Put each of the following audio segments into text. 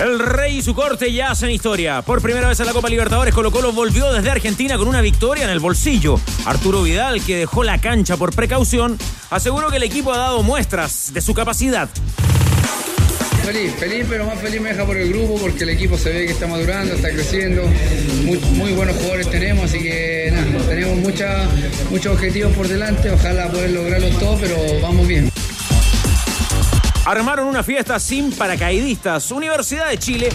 El Rey y su corte ya hacen historia. Por primera vez en la Copa Libertadores, Colo Colo volvió desde Argentina con una victoria en el bolsillo. Arturo Vidal, que dejó la cancha por precaución, aseguró que el equipo ha dado muestras de su capacidad. Feliz, feliz, pero más feliz me deja por el grupo porque el equipo se ve que está madurando, está creciendo. Muy, buenos jugadores tenemos, así que nada, tenemos mucha, muchos objetivos por delante. Ojalá poder lograrlos todos, pero vamos bien. Armaron una fiesta sin paracaidistas. Universidad de Chile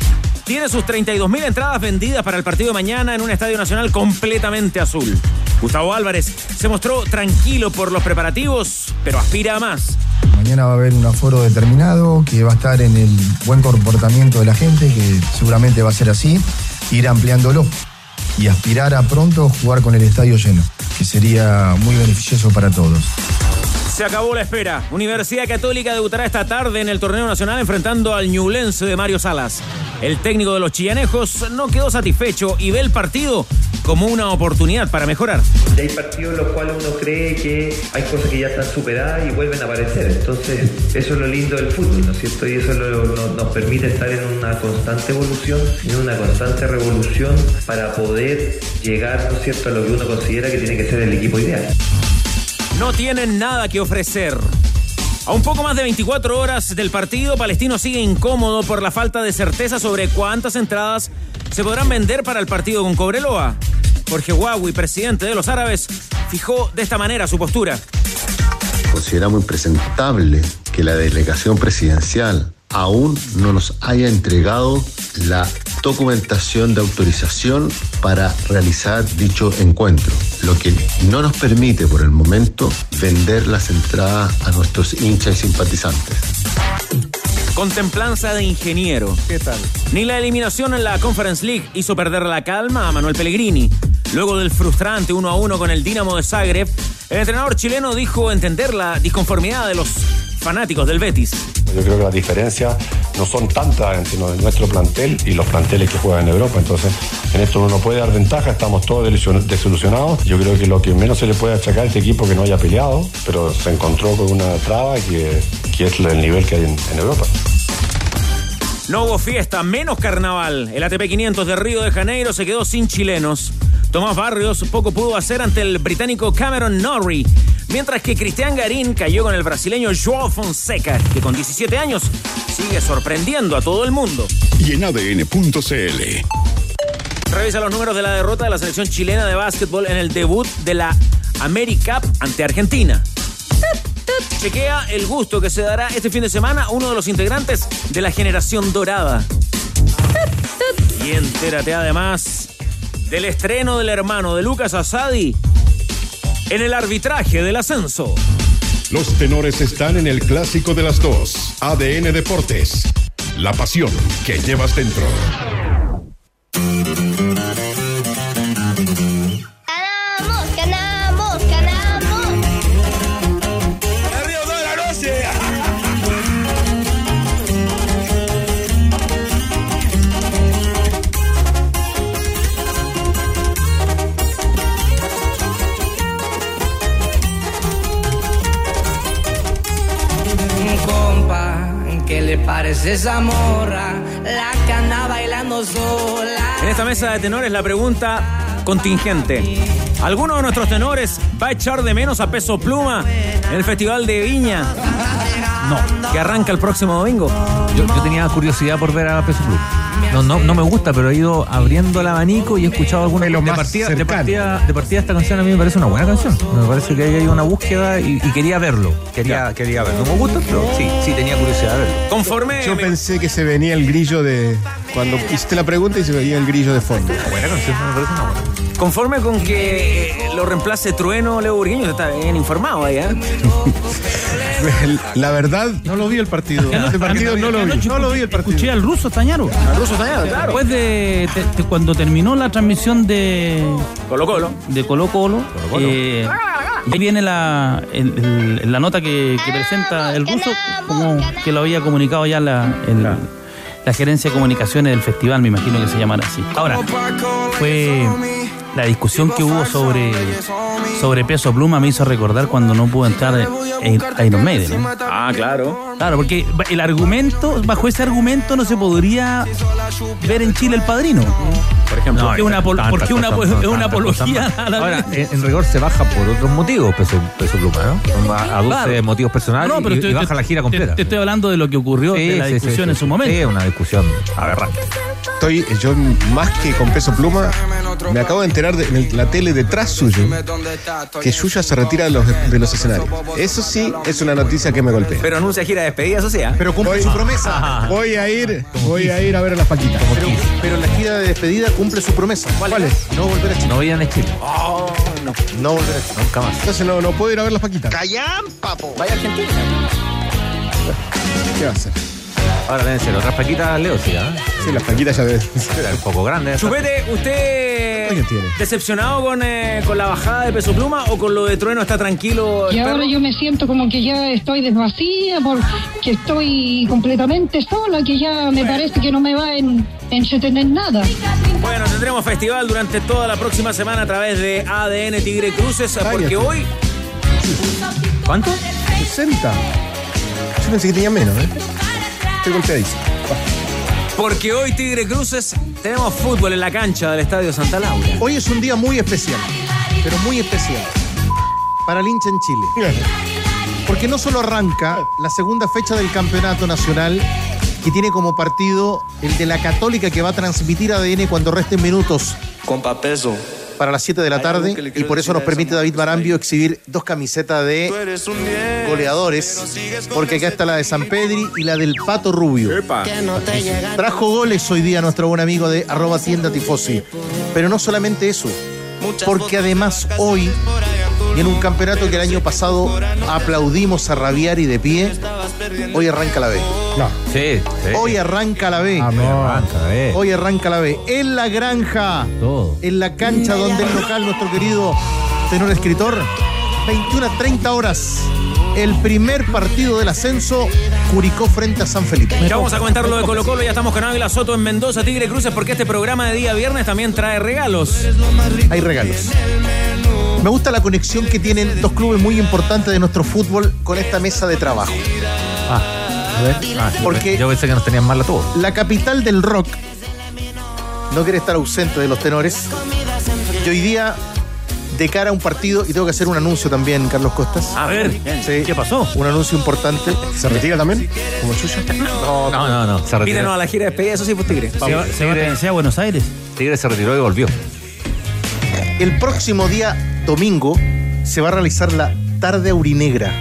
tiene sus 32.000 entradas vendidas para el partido de mañana en un estadio nacional completamente azul. Gustavo Álvarez se mostró tranquilo por los preparativos, pero aspira a más. Mañana va a haber un aforo determinado que va a estar en el buen comportamiento de la gente, que seguramente va a ser así, ir ampliándolo y aspirar a pronto jugar con el estadio lleno, que sería muy beneficioso para todos. Se acabó la espera. Universidad Católica debutará esta tarde en el torneo nacional enfrentando al Ñublense de Mario Salas. El técnico de los chillanejos no quedó satisfecho y ve el partido como una oportunidad para mejorar. hay partidos en los cuales uno cree que hay cosas que ya están superadas y vuelven a aparecer. Entonces, eso es lo lindo del fútbol, ¿no es cierto? Y eso nos permite estar en una constante evolución, en una constante revolución para poder llegar, ¿no es cierto?, a lo que uno considera que tiene que ser el equipo ideal no tienen nada que ofrecer. A un poco más de 24 horas del partido, Palestino sigue incómodo por la falta de certeza sobre cuántas entradas se podrán vender para el partido con Cobreloa. Jorge Huawei, presidente de los árabes, fijó de esta manera su postura. Consideramos impresentable que la delegación presidencial aún no nos haya entregado la documentación de autorización para realizar dicho encuentro, lo que no nos permite por el momento vender las entradas a nuestros hinchas y simpatizantes. Contemplanza de ingeniero. ¿Qué tal? Ni la eliminación en la Conference League hizo perder la calma a Manuel Pellegrini. Luego del frustrante 1 a 1 con el Dinamo de Zagreb, el entrenador chileno dijo entender la disconformidad de los fanáticos del Betis. Yo creo que las diferencias no son tantas entre nuestro plantel y los planteles que juegan en Europa. Entonces, en esto uno no puede dar ventaja, estamos todos desilusionados. Yo creo que lo que menos se le puede achacar a este equipo que no haya peleado, pero se encontró con una traba que, es el nivel que hay en, en Europa. No hubo fiesta, menos carnaval. El ATP 500 de Río de Janeiro se quedó sin chilenos. Tomás Barrios poco pudo hacer ante el británico Cameron Norrie, mientras que Cristian Garín cayó con el brasileño Joao Fonseca, que con 17 años sigue sorprendiendo a todo el mundo. Y en ADN.cl. Revisa los números de la derrota de la selección chilena de básquetbol en el debut de la AmeriCup ante Argentina. Chequea el gusto que se dará este fin de semana uno de los integrantes de la generación dorada. Y entérate además del estreno del hermano de Lucas Asadi en el arbitraje del ascenso. Los tenores están en el clásico de las dos, ADN Deportes, la pasión que llevas dentro. Esa morra, la que anda bailando sola. En esta mesa de tenores la pregunta contingente. ¿Alguno de nuestros tenores va a echar de menos a Peso Pluma en el Festival de Viña? No, que arranca el próximo domingo. Yo, yo tenía curiosidad por ver a Peso Pluma. No, no, no me gusta, pero he ido abriendo el abanico y he escuchado algunos de, partida, de, partida, de partida esta canción a mí me parece una buena canción. Me parece que hay una búsqueda y, quería verlo. Quería, quería verlo. No me gusta, pero sí, sí tenía curiosidad de verlo. Conforme. Yo pensé que se venía el grillo de. Cuando hiciste la pregunta y se venía el grillo de fondo. buena canción, me parece una buena. Conforme con que lo reemplace Trueno Leo Burgueño, está bien informado ahí, ¿eh? La verdad, no lo vi el partido. Este partido no lo vi. No lo vi el partido. Escuché al ruso Tañaro. Al ruso Tañaro, claro. Después de, de- de cuando terminó la transmisión de Colo Colo. de Colo Colo, eh, ahí viene la, el- el- la nota que, que presenta el ruso, como que lo había comunicado ya la, el- la gerencia de comunicaciones del festival, me imagino que se llamará así. Ahora, fue la discusión que hubo sobre, sobre peso pluma me hizo recordar cuando no pudo entrar en Iron Maiden. ¿no? Ah, claro. Claro, porque el argumento, bajo ese argumento no se podría ver en Chile el padrino. Ejemplo. porque una, apol- tantas porque una, cosas, no, es una apología a la Ahora, en, en rigor se baja por otros motivos, peso, peso pluma, ¿no? Aduce Claro. motivos personales No, pero y, te- y baja te- la gira completa. Te, estoy hablando de lo que ocurrió, Sí, de la sí, discusión sí, en su momento. Sí, una discusión aberrante. Estoy, yo más que con peso pluma, me acabo de enterar de en la tele detrás suyo que Yuya se retira de los, de los escenarios. Eso sí es una noticia que me golpea. Pero anuncia gira de despedida, eso sí. ¿ah? Pero cumple su promesa. Voy a ir, voy a ir a ver a las paquitas. Pero, pero la gira de despedida cumple su promesa. ¿Cuál, es? No volver a Chile. No vayan a Chile, No volver a Chile. nunca más. Entonces no, no puedo ir a ver las paquitas. Callan, papo. Vaya Argentina. ¿Qué va a hacer? Ahora deben ser otras paquitas, Leo, sí, ¿ah? Sí, las paquitas ya deben. Era un poco grande. esa. Chupete, ¿usted ¿Alguien tiene? decepcionado con, eh, con la bajada de peso pluma o con lo de trueno está tranquilo? Y ahora perro? yo me siento como que ya estoy desvacía, porque estoy completamente sola, que ya me parece que no me va a en, entretener nada. Bueno, tendremos festival durante toda la próxima semana a través de ADN Tigre Cruces, porque hoy ¿Cuánto? 60. Yo pensé que tenía menos, ¿eh? Estoy golpeadísimo. Porque hoy Tigre Cruces tenemos fútbol en la cancha del Estadio Santa Laura. Hoy es un día muy especial, pero muy especial, para el hincha en Chile. Porque no solo arranca la segunda fecha del campeonato nacional, que tiene como partido el de la Católica que va a transmitir ADN cuando resten minutos Compa peso. Para las 7 de la tarde, y por eso nos permite David Marambio exhibir dos camisetas de goleadores, porque acá está la de San Pedri y la del Pato Rubio. Trajo goles hoy día nuestro buen amigo de arroba tienda tifosi. Pero no solamente eso, porque además hoy, y en un campeonato que el año pasado aplaudimos a rabiar y de pie, hoy arranca la B. No. Sí, sí. Hoy arranca la B. Arranca, eh. Hoy arranca la B. En la granja, Todo. en la cancha donde el local, nuestro querido tenor escritor, 21 a 30 horas. El primer partido del ascenso, Curicó frente a San Felipe. Ya vamos a comentar lo de Colo Colo, ya estamos con Ávila Soto en Mendoza, Tigre Cruces, porque este programa de día viernes también trae regalos. Hay regalos. Me gusta la conexión que tienen dos clubes muy importantes de nuestro fútbol con esta mesa de trabajo. Ah. Ah, sí, Porque- Yo pensé que nos tenían mal a todos. La capital del rock no quiere estar ausente de los tenores. Y hoy día, de cara a un partido, y tengo que hacer un anuncio también, Carlos Costas. A ver, Sí, ¿Qué pasó? Un anuncio importante. ¿Se retira también? ¿Como Chuya? No, no, no. Se Mírenos retiró. a la gira de despedida, eso sí, pues Tigre. Se va, se va Tigre. a a Buenos Aires. Tigre se retiró y volvió. El próximo día, domingo, se va a realizar la tarde aurinegra.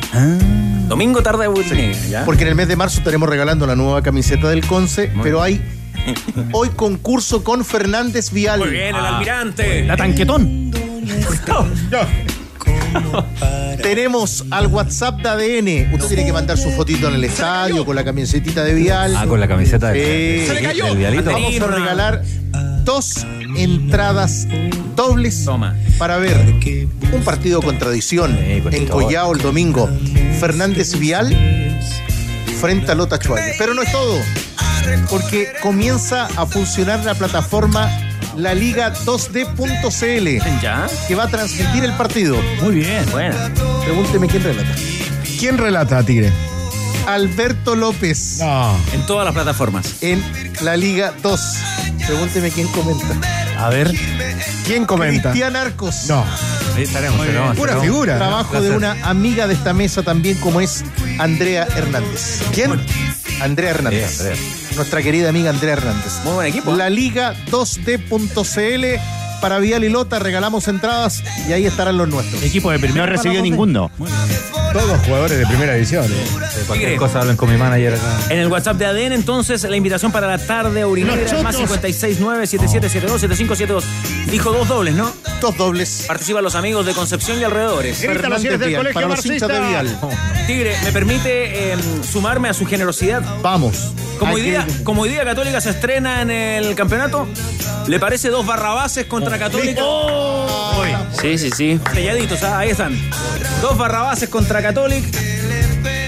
Domingo tarde de ¿ya? Porque en el mes de marzo estaremos regalando la nueva camiseta del Conce, pero hay hoy concurso con Fernández Vial. Muy bien, el almirante. La tanquetón. Tenemos al WhatsApp de ADN. Usted tiene que mandar su fotito en el estadio con la camisetita de Vial. Ah, con la camiseta del, Sí. del- del Vialito. Vamos a regalar dos entradas dobles Toma. para ver un partido con tradición en. Collao el domingo. Fernández Vial frente a Lota Chuay. Pero no es todo, porque comienza a funcionar la plataforma La Liga 2D.cl ¿Ya? que va a transmitir el partido. Muy bien. Bueno. Pregúnteme quién relata. ¿Quién relata a Tigre? Alberto López No. En todas las plataformas. en la Liga 2. Pregúnteme quién comenta. A ver. ¿Quién comenta? Cristian Arcos. No. Ahí estaremos. estaremos, Pura estaremos. figura. Trabajo de una amiga de esta mesa también como es Andrea Hernández. ¿Quién? Andrea Hernández. Sí, Andrea. Nuestra querida amiga Andrea Hernández. Muy buen equipo. La Liga 2D.cl para Vial y Lota regalamos entradas y ahí estarán los nuestros. Equipo de primera. No recibió ninguno. Muy bien. Todos jugadores de primera división. ¿eh? Cualquier cosa hablan con mi manager acá. En el WhatsApp de ADN, entonces, la invitación para la tarde urinera, más 569-7772-7572. Dijo dos dobles, ¿no? Dos dobles. Participan los amigos de Concepción y alrededores. Vial, para los hinchas de Vial. Tigre, ¿me permite eh, sumarme a su generosidad? Vamos. Como hoy, día, que- como hoy día Católica se estrena en el campeonato, ¿le parece dos barrabases contra Católica? Sí, sí, sí. Selladitos, ah, ahí están. Dos barrabases contra Católica.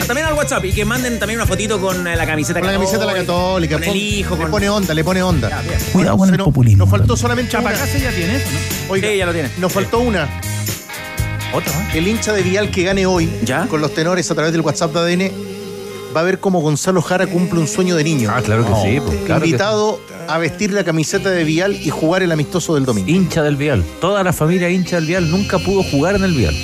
También al WhatsApp y que manden también una fotito con eh, la camiseta Con la camiseta de la Católica. Con el hijo, Le pone onda, le pone onda. Cuidado con el populismo. Nos faltó solamente una. Chapacase ya tiene eso, ¿no? Oiga, Sí, ya lo tiene. Nos faltó una. Otra, El hincha de Vial que gane hoy, ¿Ya? con los tenores a través del WhatsApp de ADN, va a ver cómo Gonzalo Jara cumple un sueño de niño. Ah, claro que sí. pues, claro que Invitado a vestir la camiseta de Vial y jugar el amistoso del domingo. sí. Hincha del Vial. Toda la familia hincha del Vial nunca pudo jugar en el Vial.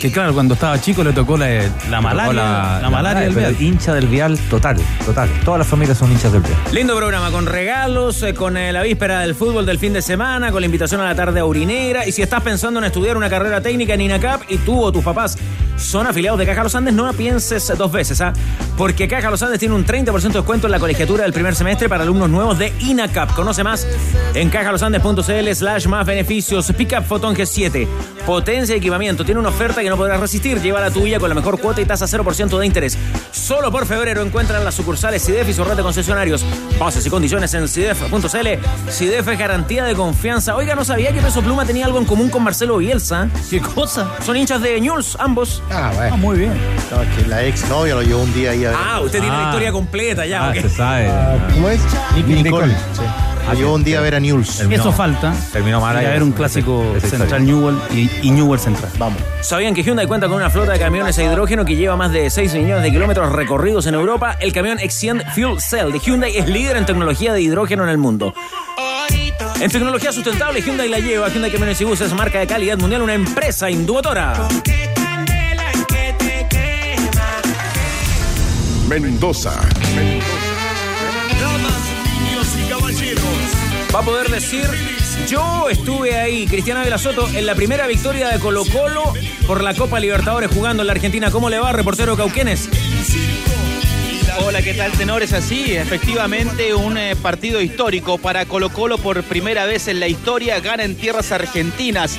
Que claro, cuando estaba chico le tocó la, la malaria. La, malaria del Vial. hincha del Vial total, total. Todas las familias son hinchas del Vial. Lindo programa, con regalos, eh, con eh, la víspera del fútbol del fin de semana, con la invitación a la tarde urinera. Y si estás pensando en estudiar una carrera técnica en INACAP y tú o tus papás son afiliados de Caja Los Andes, no pienses dos veces, ¿ah? Porque Caja Los Andes tiene un 30% de descuento en la colegiatura del primer semestre para alumnos nuevos de INACAP. Conoce más en cajalosandes.cl slash más beneficios. Pickup Photon G7. Potencia y equipamiento. Tiene una oferta que no podrás resistir. Lleva la tuya con la mejor cuota y tasa 0% de interés. Solo por febrero encuentran las sucursales CIDEF y su red de concesionarios. Bases y condiciones en CIDEF.cl. CIDEF es garantía de confianza. Oiga, no sabía que Peso Pluma tenía algo en común con Marcelo Bielsa. ¿Qué cosa? Son hinchas de News, ambos. Ah, bueno. Ah, muy bien. No, es que la ex novia lo llevó un día ahí a ver. Ah, usted tiene la Ah. historia completa ya. Ah, ok. se sabe. ¿Cómo es? Nicole. Sí. Lo llevó un día a ver a News. Terminó- Eso falta. Terminó mal Y ahí. a ver un clásico esa historia. Central Newell y, y Newell Central. Vamos. ¿Sabían que Hyundai cuenta con una flota de camiones a hidrógeno que lleva más de 6 millones de kilómetros recorridos en Europa? El camión Exient Fuel Cell de Hyundai es líder en tecnología de hidrógeno en el mundo. En tecnología sustentable, Hyundai la lleva. Hyundai Camiones y Buses, marca de calidad mundial, una empresa indumotora. Mendoza. Va a poder decir, yo estuve ahí, Cristiana Ávila Soto, en la primera victoria de Colo Colo por la Copa Libertadores jugando en la Argentina. ¿Cómo le va, reportero Cauquenes? Hola, ¿qué tal, tenores? Así, efectivamente, un eh, partido histórico para Colo Colo por primera vez en la historia, gana en tierras argentinas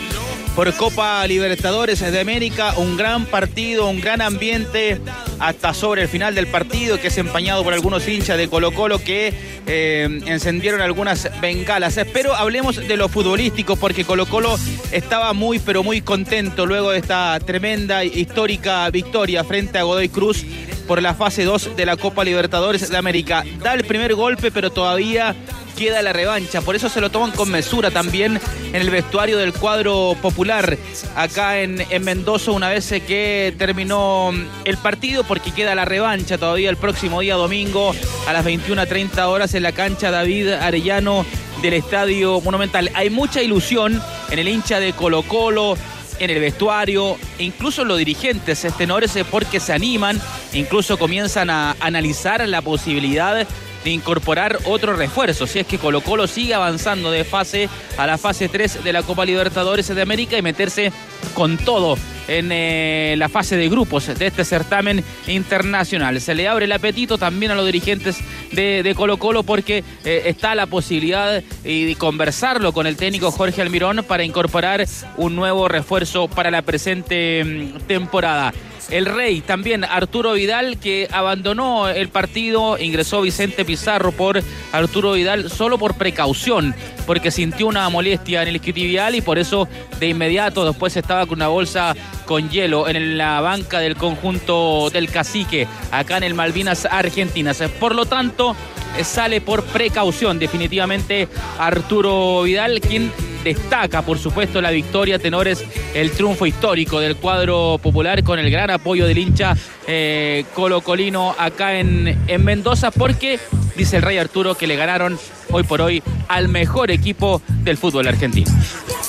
por Copa Libertadores de América, un gran partido, un gran ambiente hasta sobre el final del partido que es empañado por algunos hinchas de Colo Colo que eh, encendieron algunas bengalas. Pero hablemos de lo futbolístico porque Colo Colo estaba muy pero muy contento luego de esta tremenda histórica victoria frente a Godoy Cruz por la fase 2 de la Copa Libertadores de América. Da el primer golpe, pero todavía queda la revancha. Por eso se lo toman con mesura también en el vestuario del cuadro popular acá en, en Mendoza una vez que terminó el partido porque queda la revancha todavía el próximo día domingo a las 21.30 horas en la cancha David Arellano del Estadio Monumental. Hay mucha ilusión en el hincha de Colo Colo, en el vestuario, incluso los dirigentes tenores porque se animan, incluso comienzan a analizar la posibilidad de incorporar otro refuerzo, si es que Colo Colo sigue avanzando de fase a la fase 3 de la Copa Libertadores de América y meterse con todo en eh, la fase de grupos de este certamen internacional. Se le abre el apetito también a los dirigentes de, Colo Colo porque eh, está la posibilidad y de conversarlo con el técnico Jorge Almirón para incorporar un nuevo refuerzo para la presente mm, temporada. El Rey, también Arturo Vidal, que abandonó el partido, ingresó Vicente Pizarro por Arturo Vidal solo por precaución, porque sintió una molestia en el isquiotibial y por eso de inmediato después estaba con una bolsa con hielo en la banca del conjunto del cacique, acá en el Malvinas Argentinas. Por lo tanto, eh, sale por precaución definitivamente Arturo Vidal, quien destaca, por supuesto, la victoria, tenores, el triunfo histórico del cuadro popular con el gran apoyo del hincha eh, colocolino acá en, en Mendoza, porque dice el Rey Arturo que le ganaron hoy por hoy al mejor equipo del fútbol argentino.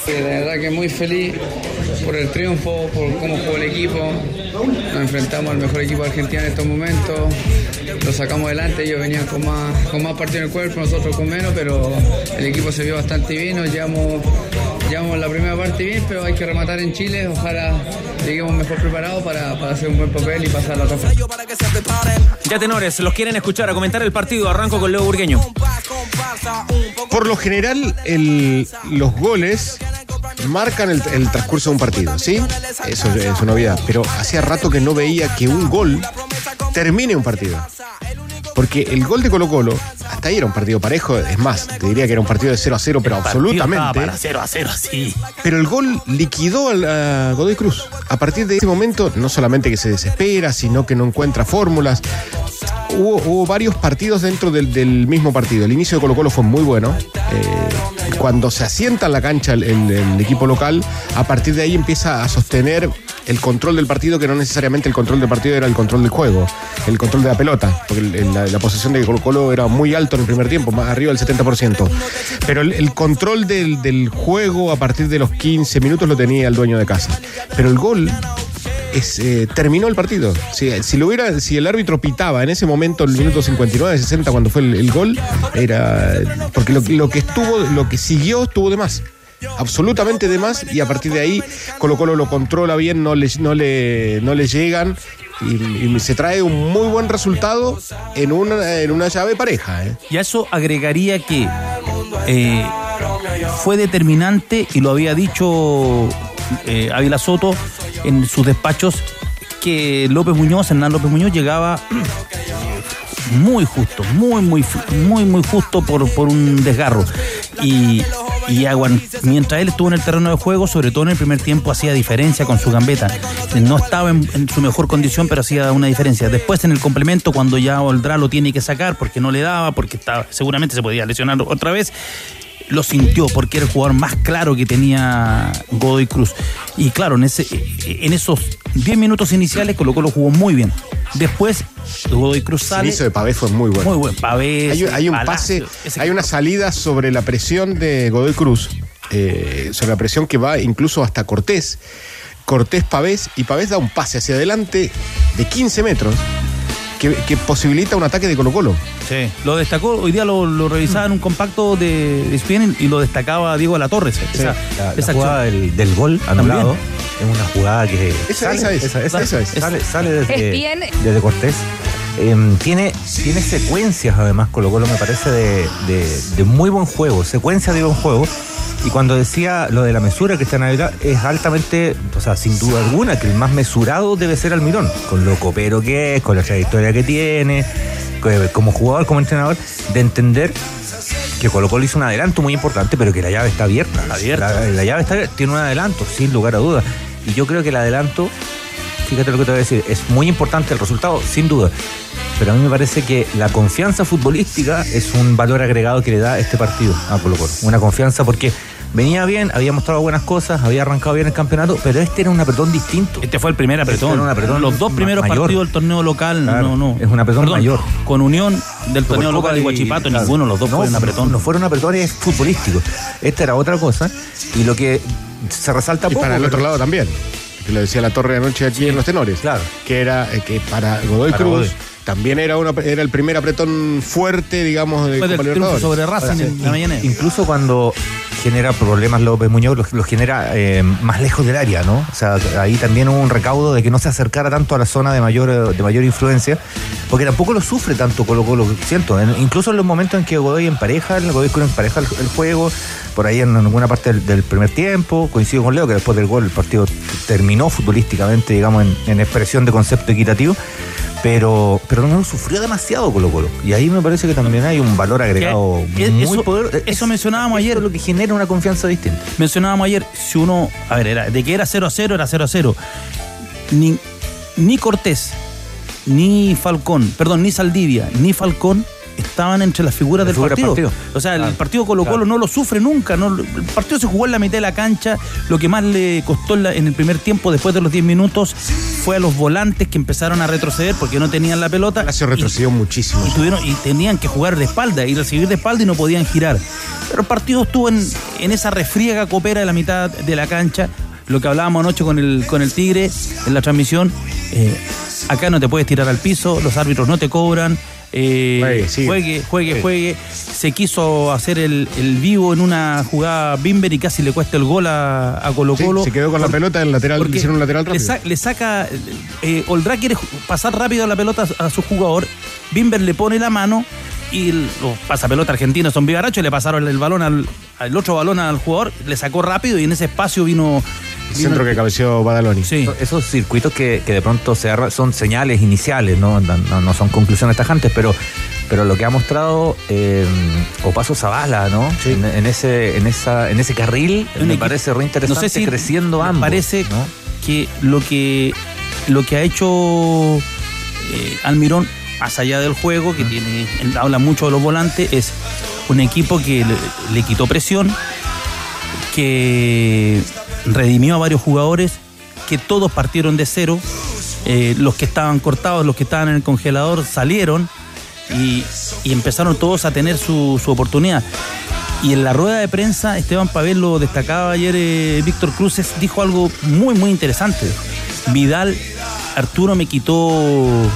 De verdad que muy feliz por el triunfo, por cómo jugó el equipo. Nos enfrentamos al mejor equipo argentino en estos momentos. Lo sacamos adelante, ellos venían con más, con más partido en el cuerpo, nosotros con menos, pero el equipo se vio bastante bien. Nos llevamos llevamos la primera parte bien, pero hay que rematar en Chile. Ojalá lleguemos mejor preparados para, para hacer un buen papel y pasar la otra fase. Ya tenores, los quieren escuchar a comentar el partido. Arranco con Leo Burgueño. Por lo general, el- los goles marcan el, el transcurso de un partido, ¿sí? Eso es una novedad. Pero hacía rato que no veía que un gol termine un partido. Porque el gol de Colo Colo, hasta ahí era un partido parejo, es más, te diría que era un partido de 0 a 0, pero absolutamente. Para 0 a 0, sí. Pero el gol liquidó al- a Godoy Cruz. A partir de ese momento, no solamente que se desespera, sino que no encuentra fórmulas. Hubo, varios partidos dentro del, mismo partido. El inicio de Colo Colo fue muy bueno. Eh, cuando se asienta en la cancha el, equipo local, a partir de ahí empieza a sostener el control del partido, que no necesariamente el control del partido era el control del juego, el control de la pelota, porque la, la posesión de Colo Colo era muy alto en el primer tiempo, más arriba del 70%. Pero el, control del juego a partir de los 15 minutos lo tenía el dueño de casa. Pero el gol eh, terminó el partido. Si, si lo hubiera, si el árbitro pitaba en ese momento, el minuto 59, 60, cuando fue el, gol, era. Porque lo, que estuvo, lo que siguió estuvo de más. Absolutamente de más. Y a partir de ahí, Colo Colo lo controla bien, no le, no le, no le llegan. Y, y se trae un muy buen resultado en una, en una llave pareja. ¿eh? Y a eso agregaría que eh, fue determinante, y lo había dicho eh, Ávila Soto en sus despachos, que López Muñoz, Hernán López Muñoz, llegaba muy justo, muy, muy, muy, muy justo por, por un desgarro. Y, y aguan- mientras él estuvo en el terreno de juego, sobre todo en el primer tiempo, hacía diferencia con su gambeta. No estaba en, en su mejor condición, pero hacía una diferencia. Después en el complemento, cuando ya Oldra lo tiene que sacar porque no le daba, porque estaba, seguramente se podía lesionar otra vez, lo sintió porque era el jugador más claro que tenía Godoy Cruz. Y claro, en, ese, en esos 10 minutos iniciales Colo Colo jugó muy bien. Después Godoy Cruz El sale. inicio de Pavés fue muy bueno. Muy buen Pavés. Hay, un- hay un Palacio, pase, hay una salida sobre la presión de Godoy Cruz, eh, sobre la presión que va incluso hasta Cortés. Cortés Pavés y Pavés da un pase hacia adelante de 15 metros que, que posibilita un ataque de Colo Colo. Sí, lo destacó, hoy día lo, lo revisaba en un compacto de, de y lo destacaba Diego La Torres. Esa, La, la esa jugada del, del gol anulado También. es una jugada que Esa- sale, esa es, esa- esa- esa es. sale, desde Cortés. Em, tiene, tiene secuencias además Colo Colo me parece de, de- de muy buen juego, secuencia de buen juego. Y cuando decía lo de la mesura que está en Navidad, es altamente, o sea, sin duda alguna, que el más mesurado debe ser Almirón, con lo copero que es, con la trayectoria que tiene, co- como jugador, como entrenador, de entender que Colo Colo hizo un adelanto muy importante, pero que la llave está abierta. Abierta. La, la llave está tiene un adelanto, sin lugar a dudas. Y yo creo que el adelanto, fíjate lo que te voy a decir, es muy importante el resultado, sin duda. Pero a mí me parece que la confianza futbolística es un valor agregado que le da este partido a Colo Colo. Una confianza porque venía bien, había mostrado buenas cosas, había arrancado bien el campeonato, pero este era un apretón distinto. Este fue el primer apretón. Este era un apretón Los dos primeros mayor. partidos del torneo local, Claro, no, no. es un apretón Perdón, mayor. Con Unión del torneo local de y- Huachipato, claro. ninguno de los dos no, fue un no, apretón. No fueron apretones futbolísticos. Esta era otra cosa. Y lo que se resalta Y poco, para el pero- otro lado también. Que lo decía la torre anoche aquí en los tenores. Claro. Que era eh, que para Godoy Para Cruz Godoy. también era una, era el primer apretón fuerte, digamos, de Copa Libertadores. sobre Racing en la mañana. Incluso cuando genera problemas López Muñoz, los, los genera eh, más lejos del área, ¿no? O sea, ahí también hubo un recaudo de que no se acercara tanto a la zona de mayor, eh, de mayor influencia, porque tampoco lo sufre tanto Colo Colo, siento. En- incluso en los momentos en que Godoy empareja, el Godoy empareja el, el juego, por ahí en alguna parte del, primer tiempo, coincido con Leo que después del gol el partido terminó futbolísticamente, digamos, en expresión de concepto equitativo. Pero, pero no lo sufrió demasiado Colo Colo. Y ahí me parece que también hay un valor agregado Que- muy eso, eso mencionábamos ayer. Eso es lo que genera una confianza distinta. Mencionábamos ayer, si uno, a ver, era, de que era 0 a 0, era 0 a 0. Ni, ni Cortés, ni Falcón, perdón, ni Saldivia, ni Falcón estaban entre las figuras Las del figuras partido. partido. O sea, el partido Colo Colo claro. no lo sufre nunca. no- el partido se jugó en la mitad de la cancha. Lo que más le costó en, la- en el primer tiempo, después de los 10 minutos, fue a los volantes que empezaron a retroceder porque no tenían la pelota. Palacio retrocedió muchísimo. Y, tuvieron, y tenían que jugar de espalda y recibir de espalda y no podían girar. Pero el partido estuvo en, en esa refriega copera de la mitad de la cancha. Lo que hablábamos anoche con el, con el Tigre en la transmisión. eh, acá no te puedes tirar al piso, los árbitros no te cobran. Eh, juegue, juegue, juegue. Se quiso hacer el, vivo en una jugada Bimber y casi le cuesta el gol a, Colo Colo. se quedó con la pelota en lateral, le hicieron un lateral rápido. Le, saca, eh, Oldra quiere pasar rápido la pelota a su jugador, Bimber le pone la mano y los pasapelota argentinos son vivarachos, le pasaron el balón al, otro balón al jugador, le sacó rápido y en ese espacio vino. El centro que cabeció Badaloni. Sí. Esos circuitos que, de pronto se son señales iniciales, ¿no? No, son conclusiones tajantes, pero, pero lo que ha mostrado eh, Opaso Zavala, ¿no? En, ese, en, esa, en ese carril, me parece re interesante no sé si creciendo ambos. Parece que lo que lo que ha hecho eh, Almirón más allá del juego, que tiene, habla mucho de los volantes, es un equipo que le, quitó presión, que redimió a varios jugadores, que todos partieron de cero, eh, los que estaban cortados, los que estaban en el congelador salieron y, empezaron todos a tener su, oportunidad. Y en la rueda de prensa, Esteban Pavel lo destacaba ayer, eh, Víctor Cruces dijo algo muy, muy interesante. Vidal, Arturo me quitó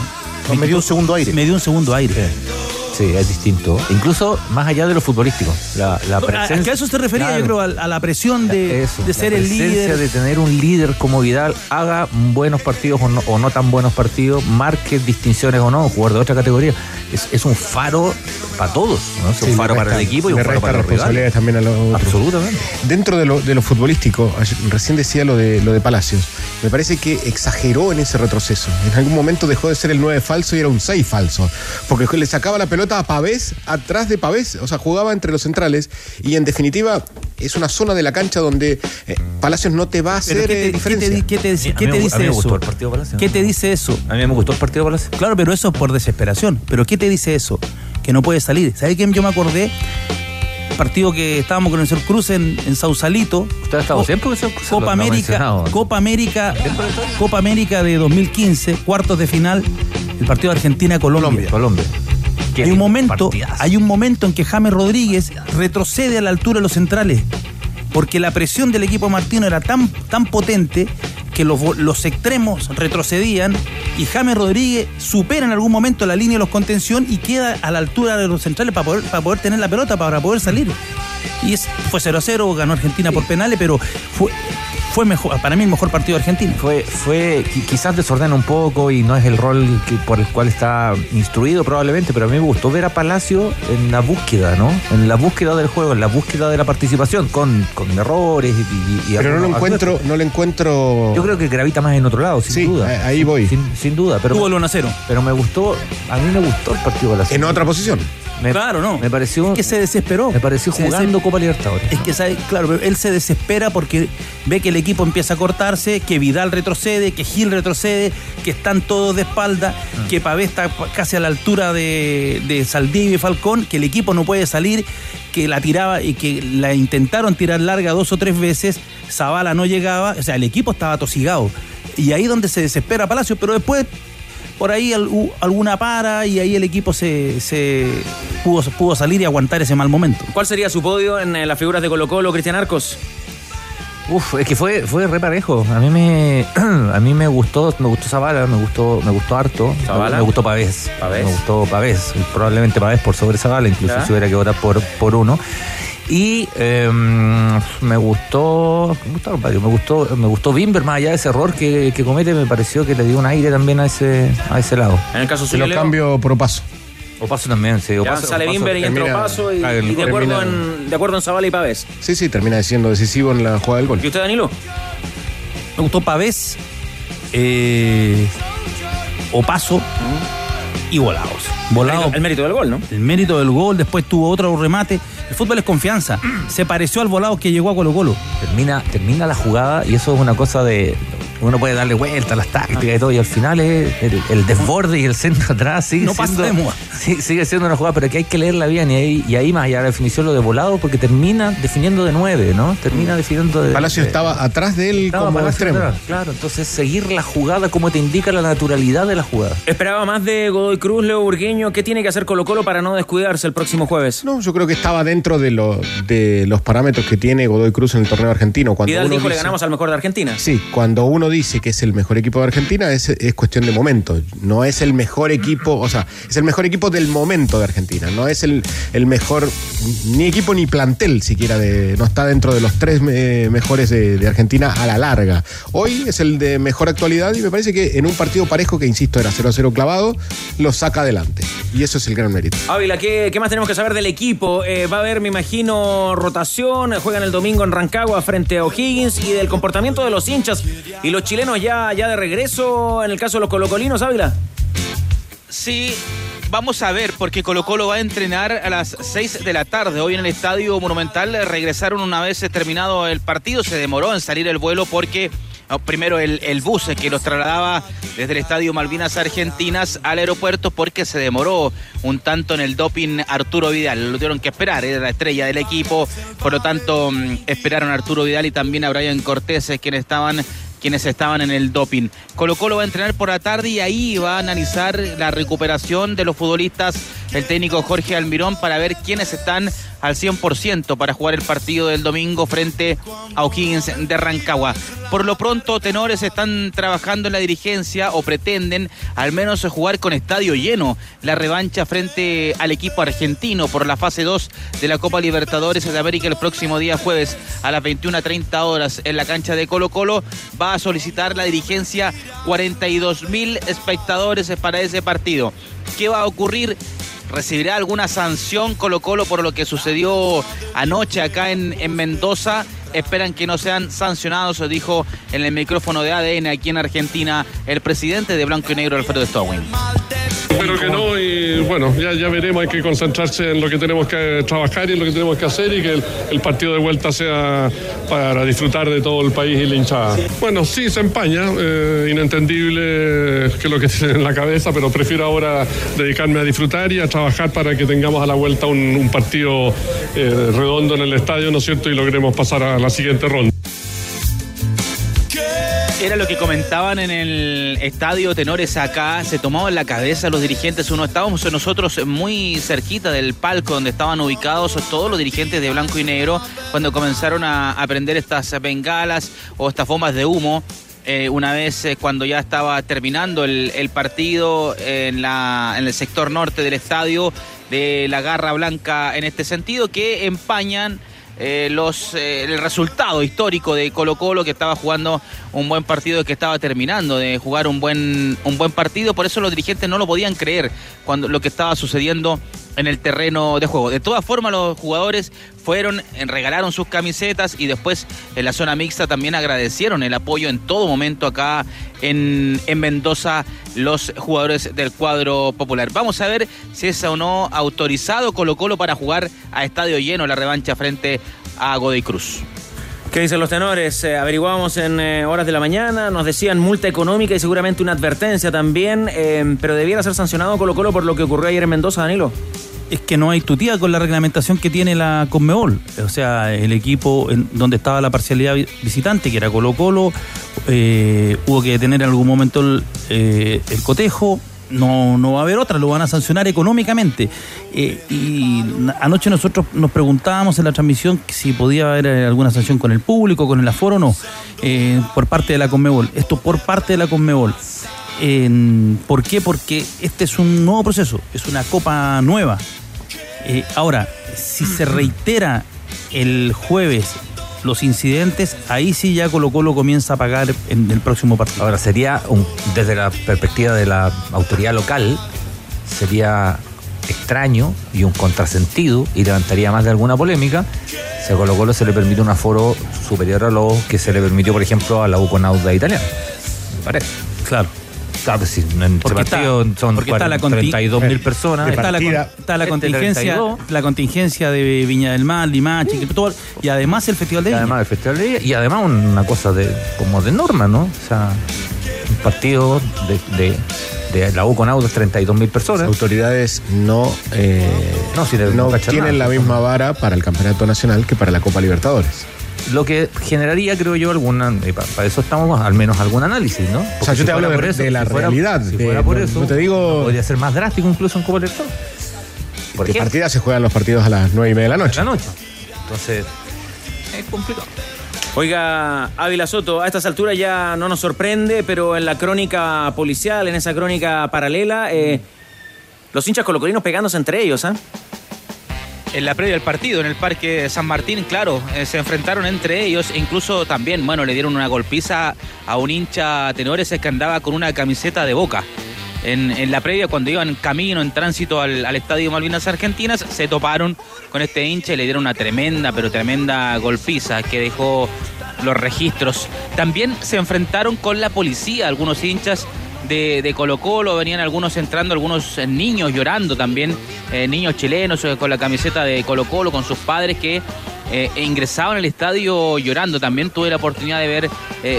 me, dio un segundo aire. Me dio un segundo aire. Sí. Es distinto. Incluso más allá de lo futbolístico. La, presencia, ¿A eso se refería, yo creo, a, la presión de, de ser el líder? de tener un líder como Vidal, haga buenos partidos o no, tan buenos partidos, marque distinciones o no, jugador de otra categoría. Es, un faro para todos. ¿no? Es un faro para el equipo y un faro para los responsabilidades también a los Absolutamente. Dentro de lo, de lo futbolístico, recién decía lo de, lo de Palacios me parece que exageró en ese retroceso. En algún momento dejó de ser el 9 falso y era un 6 falso. Porque le sacaba la pelota a Pavés atrás de Pavés. O sea, jugaba entre los centrales. Y en definitiva, es una zona de la cancha donde eh, Palacios no te va a hacer ¿qué te, diferencia. ¿Qué te, dice eso? ¿Qué te dice eso? A mí me gustó el partido Palacios. Claro, pero eso es por desesperación. ¿Pero qué te dice eso? Que no puede salir. ¿Sabes quién yo me acordé? partido que estábamos con el señor Cruz en, en Sausalito. ¿Usted ha estado siempre Copa América, Copa América, Copa América de 2015, cuartos de final, el partido de Argentina-Colombia. Colombia. Hay un momento, hay un momento en que James Rodríguez retrocede a la altura de los centrales, porque la presión del equipo Martino era tan, tan potente que los, extremos retrocedían y James Rodríguez supera en algún momento la línea de los contención y queda a la altura de los centrales para poder, para poder tener la pelota, para poder salir. Y es, fue 0 a 0, ganó Argentina por penales, pero fue, fue mejor, para mí el mejor partido de Argentina. Fue, fue quizás desordena un poco y no es el rol por el cual está instruido probablemente, pero a mí me gustó ver a Palacio en la búsqueda, ¿no? En la búsqueda del juego, en la búsqueda de la participación, con, con errores y, Pero no lo encuentro, no le encuentro. Yo creo que gravita más en otro lado, sin duda. Ahí voy. Sin, duda. Pero, Tuvo el 1 a 0. Pero me gustó, a mí me gustó el partido de Palacio. En otra posición claro, no. Me pareció. Es que se desesperó. Me pareció jugando Copa Libertadores. Es que, ¿sabe? claro, él se desespera porque ve que el equipo empieza a cortarse, que Vidal retrocede, que Gil retrocede, que están todos de espalda, mm. que Pavé está casi a la altura de, de Saldivia y Falcón, que el equipo no puede salir, que la tiraba y que la intentaron tirar larga dos o tres veces, Zavala no llegaba, o sea, el equipo estaba tosigado. Y ahí donde se desespera Palacio, pero después por ahí alguna para y ahí el equipo se, pudo, pudo, salir y aguantar ese mal momento. ¿Cuál sería su podio en las figuras de Colo Colo, Cristian Arcos? Uf, es que fue, fue re parejo. A mí me, a mí me gustó, me gustó Zavala, me gustó, me gustó harto. ¿Zavala? Me gustó Pavés. Me gustó Pavés. Probablemente Pavés por sobre Zavala, incluso si hubiera que votar por, por uno. Y em, me gustó, me varios, me gustó, me gustó Bimber, más allá de ese error que, comete, me pareció que le dio un aire también a ese, a ese lado. En el caso suyo. lo cambio por Opaso. Opaso también, sí. Ya sale Bimber y entra Opaso y, de, acuerdo en, de acuerdo en Zavala y Pavés. Sí, sí, termina siendo decisivo en la jugada del gol. ¿Y usted, Danilo? Me gustó Pavés, eh, Opaso y Volados. Volado, el, mérito del gol, ¿no? El mérito del gol, después tuvo otro remate. El fútbol es confianza. Se pareció al volado que llegó a Colo Colo. Termina, termina la jugada y eso es una cosa de uno puede darle vuelta a las tácticas y todo, y al final es el, desborde y el centro atrás sigue no siendo, sí, sigue siendo una jugada, pero que hay que leerla bien y ahí, y ahí más allá de la definición lo de volado, porque termina definiendo de nueve, ¿no? Termina definiendo de. Palacio estaba atrás de él como extremo. claro, entonces seguir la jugada como te indica la naturalidad de la jugada. Esperaba más de Godoy Cruz, Leo Burgueño. ¿Qué tiene que hacer Colo Colo para no descuidarse el próximo jueves? No, yo creo que estaba dentro de, lo, de los parámetros que tiene Godoy Cruz en el torneo argentino. Cuando Vidal dijo le ganamos al mejor de Argentina. Sí, cuando uno dice que es el mejor equipo de Argentina, es, es cuestión de momento. No es el mejor equipo, o sea, es el mejor equipo del momento de Argentina. No es el, el mejor, ni equipo ni plantel siquiera, de, no está dentro de los tres mejores de, de Argentina a la larga. Hoy es el de mejor actualidad y me parece que en un partido parejo, que insisto, era 0-0 clavado, lo saca adelante. Y eso es el gran mérito. Ávila, ¿qué, qué más tenemos que saber del equipo? Eh, va a haber, me imagino, rotación. Juegan el domingo en Rancagua frente a O'Higgins y del comportamiento de los hinchas y los chilenos ya, ya de regreso en el caso de los colocolinos, Ávila. Sí, vamos a ver, porque Colo Colo va a entrenar a las 6 de la tarde. Hoy en el Estadio Monumental regresaron una vez terminado el partido. Se demoró en salir el vuelo porque primero el, el, bus que los trasladaba desde el Estadio Malvinas Argentinas al aeropuerto porque se demoró un tanto en el doping Arturo Vidal. Lo tuvieron que esperar, era la estrella del equipo. Por lo tanto, mm, esperaron a Arturo Vidal y también a Brian Cortés, quienes estaban quienes estaban en el doping. Colo Colo va a entrenar por la tarde y ahí va a analizar la recuperación de los futbolistas, el técnico Jorge Almirón, para ver quiénes están al 100% para jugar el partido del domingo frente a O'Higgins de Rancagua. Por lo pronto, tenores están trabajando en la dirigencia o pretenden al menos jugar con estadio lleno la revancha frente al equipo argentino por la fase 2 de la Copa Libertadores de América el próximo día jueves a las 21.30 horas en la cancha de Colo Colo. Va a solicitar la dirigencia 42 mil espectadores para ese partido. ¿Qué va a ocurrir? Recibirá alguna sanción Colo Colo por lo que sucedió anoche acá en, en Mendoza. Esperan que no sean sancionados, dijo en el micrófono de ADN aquí en Argentina el presidente de Blanco y Negro, Alfredo Stowin. Espero que no y bueno, ya, ya veremos, hay que concentrarse en lo que tenemos que trabajar y en lo que tenemos que hacer y que el, el partido de vuelta sea para disfrutar de todo el país y la hinchada. Bueno, sí, se empaña, eh, inentendible que lo que tienen en la cabeza, pero prefiero ahora dedicarme a disfrutar y a trabajar para que tengamos a la vuelta un, un partido eh, redondo en el estadio, ¿no es cierto? Y logremos pasar a la siguiente ronda. Era lo que comentaban en el estadio Tenores acá, se tomaban la cabeza los dirigentes, uno estábamos nosotros muy cerquita del palco donde estaban ubicados todos los dirigentes de blanco y negro cuando comenzaron a, a prender estas bengalas o estas bombas de humo. Eh, una vez eh, cuando ya estaba terminando el, el partido en, la, en el sector norte del estadio de la Garra Blanca en este sentido, que empañan eh, los, eh, el resultado histórico de Colo Colo que estaba jugando un buen partido, que estaba terminando de jugar un buen, un buen partido, por eso los dirigentes no lo podían creer cuando lo que estaba sucediendo en el terreno de juego. De todas formas, los jugadores fueron, regalaron sus camisetas y después en la zona mixta también agradecieron el apoyo en todo momento acá en, en Mendoza los jugadores del cuadro popular. Vamos a ver si es o no autorizado Colo Colo para jugar a estadio lleno la revancha frente a Godoy Cruz. ¿Qué dicen los tenores? Eh, averiguamos en eh, horas de la mañana, nos decían multa económica y seguramente una advertencia también, eh, pero debiera ser sancionado Colo Colo por lo que ocurrió ayer en Mendoza, Danilo. Es que no hay tutía con la reglamentación que tiene la Conmebol. O sea, el equipo donde estaba la parcialidad visitante, que era Colo Colo, eh, hubo que detener en algún momento el, eh, el cotejo, no, no va a haber otra, lo van a sancionar económicamente. Eh, y anoche nosotros nos preguntábamos en la transmisión si podía haber alguna sanción con el público, con el aforo no, por parte de la Conmebol. Esto por parte de la Conmebol. ¿Por qué? Porque este es un nuevo proceso, es una copa nueva. Eh, ahora, si se reitera el jueves los incidentes, ahí sí ya Colo Colo comienza a pagar en el próximo partido. Ahora sería, un, desde la perspectiva de la autoridad local, sería extraño y un contrasentido y levantaría más de alguna polémica si a Colo Colo se le permite un aforo superior a lo que se le permitió, por ejemplo, a la Uconauda italiana. Me parece. Claro. Claro, si en porque este partido está, son porque está la 32 mil personas. Está la, está la contingencia, la contingencia de Viña del Mar, Limache, sí. todo, y además el Festival de y Viña. Además el Festival de Viña, y además una cosa de como de norma, ¿no? O sea, un partido de, de de la U con autos 32 mil personas. Las autoridades no, eh, no, si no tienen nada. la misma vara para el Campeonato Nacional que para la Copa Libertadores. Lo que generaría, creo yo, alguna. Eh, para, eso estamos, al menos algún análisis, ¿no? Porque o sea, yo si te hablo de, eso, de, la si fuera, realidad. Si fuera por eso, no te digo. Podría ser más drástico incluso en Copa Libertadores. Porque partida se juegan los partidos a las 9 y media de la noche. De la noche. Entonces, es complicado. Oiga, Ávila Soto, a estas alturas ya no nos sorprende, pero en la crónica policial, en esa crónica paralela, eh, los hinchas colocolinos pegándose entre ellos, ¿ah? En la previa del partido, en el Parque San Martín, claro, eh, se enfrentaron entre ellos e incluso también, bueno, le dieron una golpiza a un hincha tenores que andaba con una camiseta de boca. En, la previa, cuando iban camino, en tránsito al, al, Estadio Malvinas Argentinas, se toparon con este hincha y le dieron una tremenda, pero tremenda golpiza que dejó los registros. También se enfrentaron con la policía, algunos hinchas de, Colo Colo, venían algunos entrando, algunos eh, niños llorando también, eh, niños chilenos eh, con la camiseta de Colo Colo, con sus padres que ingresaban al estadio llorando. También tuve la oportunidad de ver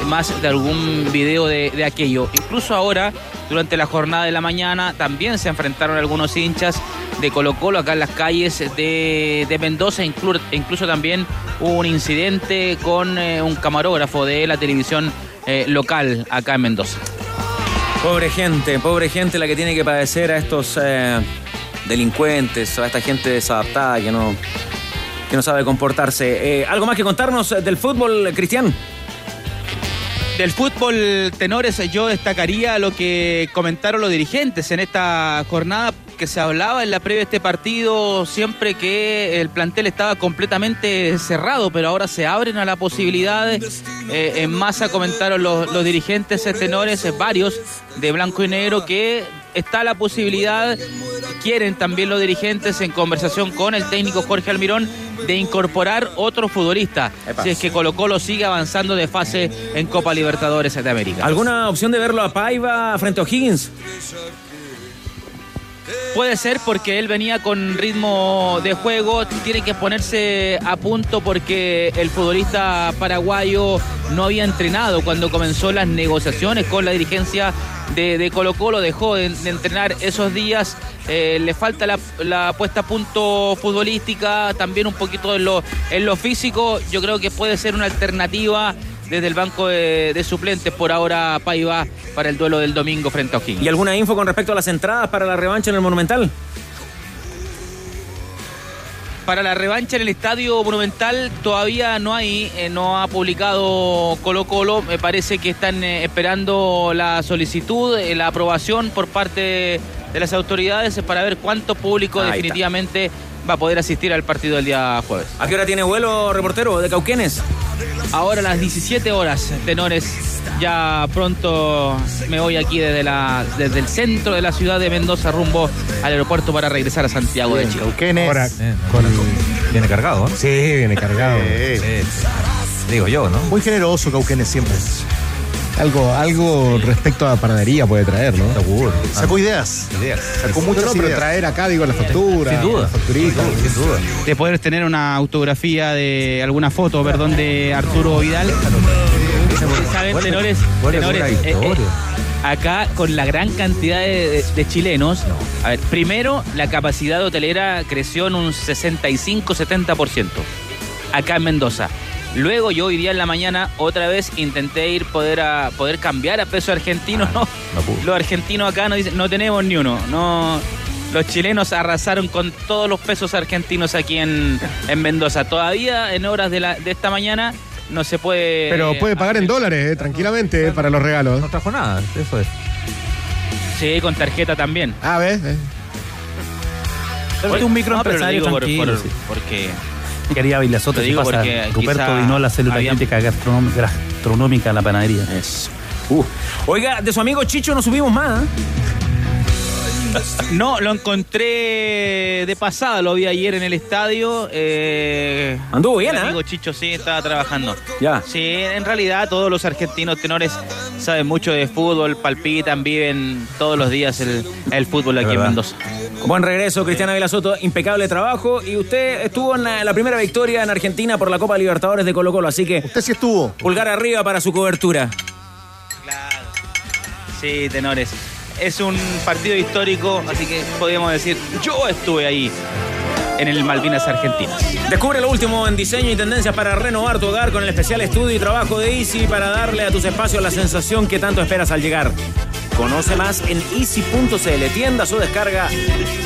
más de algún video de, aquello. Incluso ahora, durante la jornada de la mañana, también se enfrentaron algunos hinchas de Colo Colo acá en las calles de, Mendoza. Incluso, incluso, también hubo un incidente con un camarógrafo de la televisión local acá en Mendoza. Pobre gente, pobre gente la que tiene que padecer a estos eh, delincuentes, a esta gente desadaptada que no, que no sabe comportarse. Eh, ¿Algo más que contarnos del fútbol, Cristian? Del fútbol, tenores, yo destacaría lo que comentaron los dirigentes en esta jornada que se hablaba en la previa de este partido siempre que el plantel estaba completamente cerrado, pero ahora se abren a la posibilidad. Eh, en masa comentaron los, dirigentes tenores, varios de blanco y negro, que está la posibilidad, quieren también los dirigentes en conversación con el técnico Jorge Almirón, de incorporar otro futbolista, si es que Colo Colo sigue avanzando de fase en Copa Libertadores de América. ¿Alguna opción de verlo a Paiva frente a O'Higgins? Puede ser porque él venía con ritmo de juego, tiene que ponerse a punto porque el futbolista paraguayo no había entrenado cuando comenzó las negociaciones con la dirigencia de, Colo Colo, dejó de, entrenar esos días, eh, le falta la, puesta a punto futbolística, también un poquito en lo, en lo físico, yo creo que puede ser una alternativa desde el banco de, suplentes por ahora Paiva para el duelo del domingo frente a O'Higgins. ¿Y alguna info con respecto a las entradas para la revancha en el Monumental? Para la revancha en el Estadio Monumental todavía no hay, eh, no ha publicado Colo Colo, me parece que están eh, esperando la solicitud, eh, la aprobación por parte de las autoridades para ver cuánto público definitivamente va a poder asistir al partido del día jueves. ¿A qué hora tiene vuelo, reportero, de Cauquenes? Ahora a las 17 horas, tenores. Ya pronto me voy aquí desde, la, desde el centro de la ciudad de Mendoza rumbo al aeropuerto para regresar a Santiago de Chile. Cauquenes. Ahora, Viene cargado, ¿no? Sí, viene cargado. Digo yo, ¿no? Muy generoso Cauquenes siempre. Algo, algo respecto a la panadería puede traer, ¿no? Seguro. Sacó ideas. Ideas. Sacó muchas no, pero traer acá, digo, la factura. Sin duda. Facturita. Sin duda. De poder tener una autografía de alguna foto, perdón, de Arturo Vidal. ¿Saben, tenores? tenores eh, eh, acá con la gran cantidad de, chilenos, a ver, primero la capacidad hotelera creció en un 65-70%, acá en Mendoza. Luego yo hoy día en la mañana otra vez intenté ir poder a poder cambiar a peso argentino. no, los argentinos acá no dicen, no tenemos ni uno. No, los chilenos arrasaron con todos los pesos argentinos aquí en, Mendoza. Todavía en horas de, la, de esta mañana no se puede. Pero puede pagar en dólares, eh, tranquilamente, eh, para los regalos. No trajo nada, eso es. Sí, con tarjeta también. Ah, ¿ves? Es un microempresario no, tranquilo. porque quería Villasoto. Te digo porque Ruperto vino la célula crítica gastronómica a la panadería. Uh. Oiga, de su amigo Chicho no subimos más. ¿eh? No, lo encontré de pasada, lo vi ayer en el estadio. Eh, Anduvo bien, ¿eh? amigo Chicho sí estaba trabajando. Ya. Sí, en realidad todos los argentinos tenores saben mucho de fútbol, palpitan, viven todos los días el, fútbol aquí en Mendoza. Buen regreso, Cristiana Soto, impecable trabajo. Y usted estuvo en la, primera victoria en Argentina por la Copa Libertadores de Colo Colo, así que... Usted sí estuvo. Pulgar arriba para su cobertura. Claro. Sí, tenores es un partido histórico, así que podríamos decir, yo estuve ahí en el Malvinas Argentinas. Descubre lo último en diseño y tendencias para renovar tu hogar con el especial estudio y trabajo de Easy para darle a tus espacios la sensación que tanto esperas al llegar. Conoce más en easy.cl, tiendas o descarga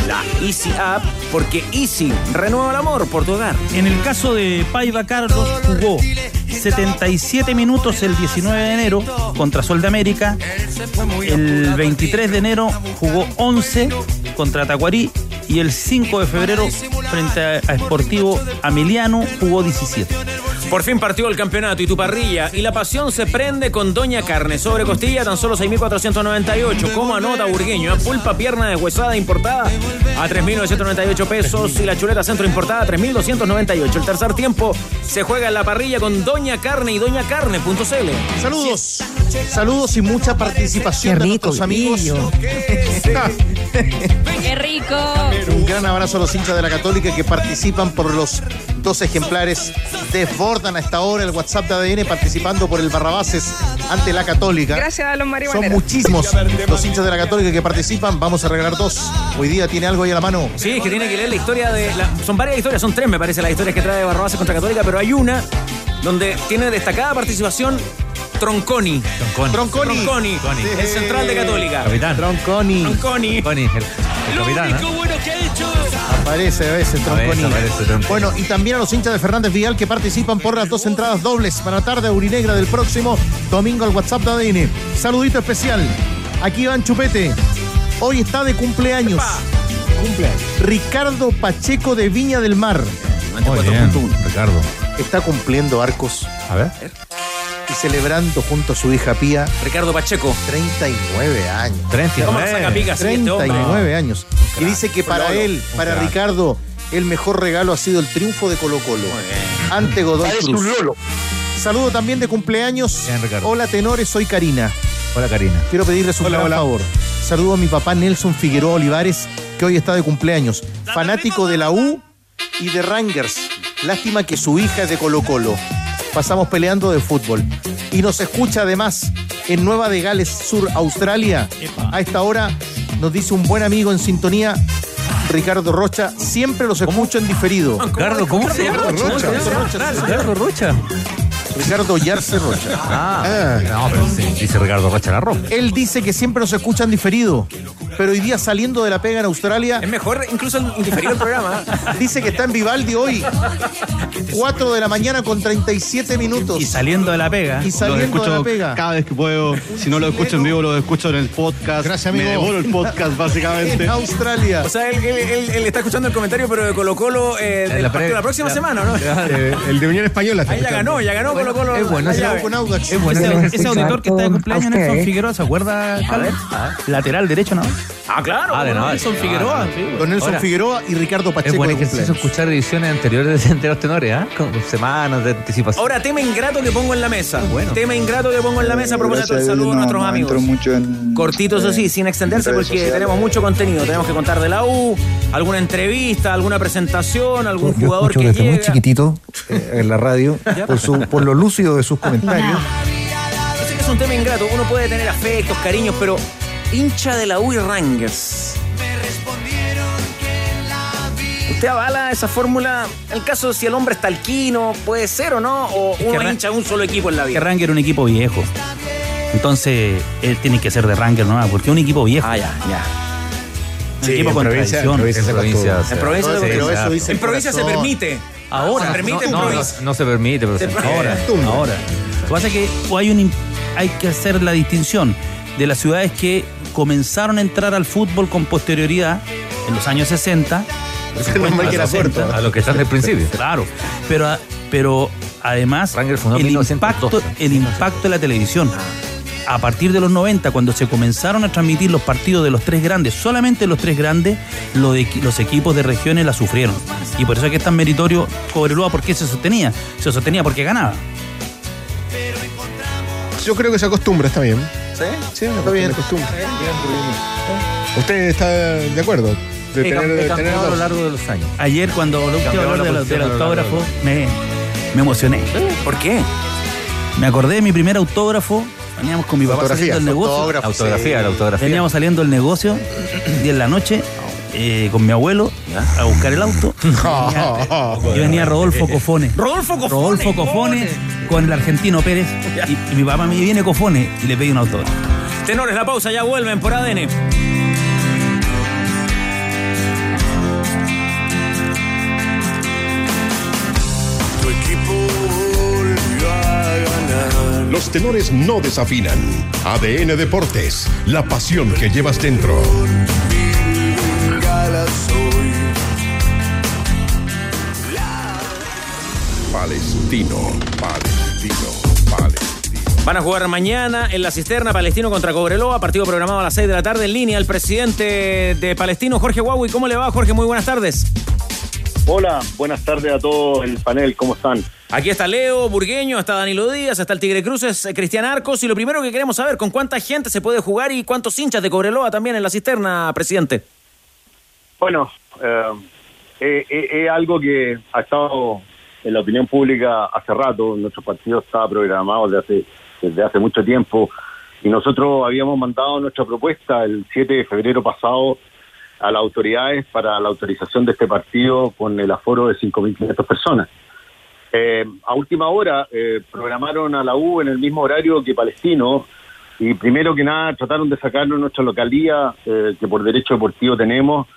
la Easy App, porque Easy renueva el amor por tu hogar. En el caso de Paiva Carlos jugó 77 minutos el 19 de enero contra Sol de América. El 23 de enero jugó 11 contra Tacuarí y el 5 de febrero frente a Sportivo Amiliano jugó 17. Por fin partió el campeonato y tu parrilla. Y la pasión se prende con Doña Carne. Sobre costilla, tan solo 6.498. Como anota Burgueño. ¿eh? Pulpa, pierna de huesada importada a 3.998 pesos. Y la chuleta centro importada a 3.298. El tercer tiempo se juega en la parrilla con Doña Carne y doñacarne.cl. Saludos. Saludos y mucha participación de nuestros amigos. ¡Qué rico! Un gran abrazo a los hinchas de la Católica que participan por los dos ejemplares. Desbordan a esta hora el WhatsApp de ADN participando por el Barrabases ante la Católica. Gracias a los Son marihuaneros. muchísimos los hinchas de la Católica que participan. Vamos a regalar dos. Hoy día tiene algo ahí a la mano. Sí, es que tiene que leer la historia de. la- son varias historias, son tres, me parece, las historias que trae Barrabás contra Católica, pero hay una donde tiene destacada participación Tronconi. Tronconi. Tronconi, el central de Católica. Capitán. Tronconi. Tronconi. Tony, el, el capitán. ¿eh? bueno que ha hecho. Aparece a veces Tronconi. Aparece Tronconi. Bueno, y también a los hinchas de Fernández Vial que participan por las dos entradas dobles para la tarde Urinegra del próximo domingo al WhatsApp de ADN. Saludito especial. Aquí van Chupete. Hoy está de cumpleaños. Cumpleaños. Ricardo Pacheco de Viña del Mar. Muy bien, Ricardo. Está cumpliendo arcos A ver. Y celebrando junto a su hija Pía Ricardo Pacheco. 39 años. ¿Cómo 39. saca picas este hombre? 39 años. Y dice que para él, para Ricardo, el mejor regalo ha sido el triunfo de Colo Colo ante Godoy Cruz. Saludo también de cumpleaños. Bien, Ricardo. Hola tenores, soy Karina. Hola, Karina. Quiero pedirles un Hola, gran hola. favor. Saludo a mi papá Nelson Figueroa Olivares, que hoy está de cumpleaños. Fanático de la U y de Rangers. Lástima que su hija es de Colo Colo. Pasamos peleando de fútbol. Y nos escucha además en Nueva de Gales Sur, Australia. A esta hora nos dice un buen amigo en sintonía, Ricardo Rocha. Siempre los escucho en diferido. Ricardo, ¿cómo se llama? Rocha. Ricardo Rocha. Ricardo Yarce Rocha. Ah, no, pero sí, dice Ricardo Rocha la. Él dice que siempre nos escuchan diferido, pero hoy día saliendo de la pega en Australia, Es mejor incluso indiferir el programa. dice que está en Vivaldi hoy, 4 de la mañana con 37 minutos. Y saliendo de la pega. Y saliendo de la pega. cada vez que puedo. Si no lo escucho en vivo, lo escucho en el podcast. Gracias, Me amigo. devoro el podcast, básicamente. En Australia. O sea, él, él- él- él está escuchando el comentario, pero de Colo Colo eh, La partido pre- de la próxima la- semana, ¿no? Eh, el de Unión Española. Ahí ya ganó, ya ganó Colo Colo. es bueno ese. Es bueno. Ese, ese auditor que está de cumpleaños, Nelson Figueroa, ¿se acuerda, Carlos? Lateral derecho, ¿no? Ah, claro. Ah, de nada. Nelson Figueroa, sí. Con Nelson Ahora, Figueroa y Ricardo Es Pacheco buen ejercicio cumpleaños. escuchar ediciones anteriores de, de los tenores, ¿ah? Con semanas de anticipación. Ahora, tema ingrato que pongo en la mesa. Bueno. Tema ingrato que pongo en la mesa a propósito del saludo a nuestros amigos. Cortitos así, sin extenderse porque tenemos mucho contenido. Tenemos que contar de la U, alguna entrevista, alguna presentación, algún Yo jugador que desde muy llega. chiquitito eh, en la radio por, su, por lo lúcido de sus comentarios. Yo sé que es un tema ingrato. Uno puede tener afectos, cariños, pero hincha de la U y Rangers. ¿Usted avala esa fórmula? El caso de si el hombre está alquino, puede ser o no, o que uno hincha de un solo equipo en la Que vida. Ranger es un equipo viejo. Entonces, él tiene que ser de Ranger nomás, porque es un equipo viejo. Ah, ya, ya. Un Sí, equipo en con provincia- en tradición. provincia provincia. En provincia, en provincia se permite. Ahora, se permite en no, no, provincia. no se permite, pero se Ahora, ahora. Lo que pasa es que hay, un, hay que hacer la distinción de las ciudades que comenzaron a entrar al fútbol con posterioridad en los años 60. Menos mal que era 60. corto. a lo que están del principio. Claro, pero, pero además el 1912. impacto, el impacto de la televisión. A partir de los 90, cuando se comenzaron a transmitir los partidos de los tres grandes, solamente los tres grandes, lo de- los equipos de regiones la sufrieron. Y por eso es que es tan meritorio Cobreloa, ¿por qué se sostenía? Se sostenía porque ganaba. Yo creo que se acostumbra, está bien. ¿Sí? Sí, Está bien. Se acostumbra. ¿Usted está de acuerdo? De He, tener, de a lo largo de los años. Ayer cuando lo escuché Cambiaba hablar del autógrafo, me, me emocioné. ¿Por qué? Me acordé de mi primer autógrafo. Veníamos con mi papá saliendo del negocio. Autografía, sí. la autografía. Veníamos saliendo del negocio, 10 de la noche, eh, con mi abuelo a buscar el auto. Y venía Rodolfo Cofone. Rodolfo Cofone. Rodolfo Cofone con el argentino Pérez. Y, y mi papá me viene Cofone y le pedí un autógrafo. Tenores, la pausa, ya vuelven por ADN. Tu equipo volvió a tenores no desafinan. ADN Deportes, la pasión que llevas dentro. Palestino, Palestino, Palestino. Van a jugar mañana en la cisterna Palestino contra Cobreloa, partido programado a las 6 de la tarde en línea. El presidente de Palestino, Jorge Huawei, ¿cómo le va, Jorge? Muy buenas tardes. Hola, buenas tardes a todos el panel, ¿cómo están? Aquí está Leo Burgueño, está Danilo Díaz, está el Tigre Cruces, eh, Cristian Arcos. Y lo primero que queremos saber, ¿con cuánta gente se puede jugar y cuántos hinchas de Cobreloa también en la cisterna, presidente? Bueno, eh, es algo que ha estado en la opinión pública hace rato. Nuestro partido estaba programado desde hace, mucho tiempo y nosotros habíamos mandado nuestra propuesta el 7 de febrero pasado a las autoridades para la autorización de este partido con el aforo de 5.500 personas. Eh, a última hora eh, programaron a la U en el mismo horario que Palestino y primero que nada trataron de sacarnos nuestra localía eh, que por derecho deportivo tenemos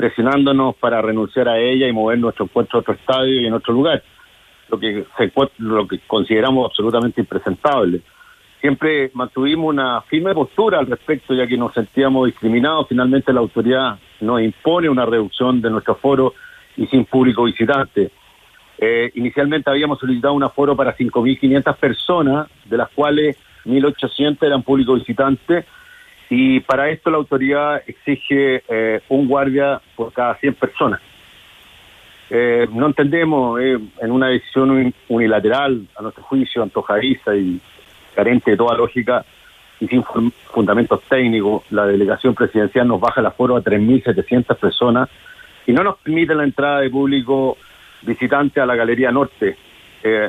presionándonos para renunciar a ella y mover nuestro encuentro a otro estadio y en otro lugar, lo que, se, lo que consideramos absolutamente impresentable. Siempre mantuvimos una firme postura al respecto, ya que nos sentíamos discriminados. Finalmente la autoridad nos impone una reducción de nuestro foro y sin público visitante. Eh, inicialmente habíamos solicitado un aforo para 5.500 personas, de las cuales 1.800 eran público visitante, y para esto la autoridad exige eh, un guardia por cada 100 personas. Eh, no entendemos, eh, en una decisión unilateral, a nuestro juicio, antojadiza y carente de toda lógica y sin fundamentos técnicos, la delegación presidencial nos baja el aforo a 3.700 personas y no nos permite la entrada de público visitante a la Galería Norte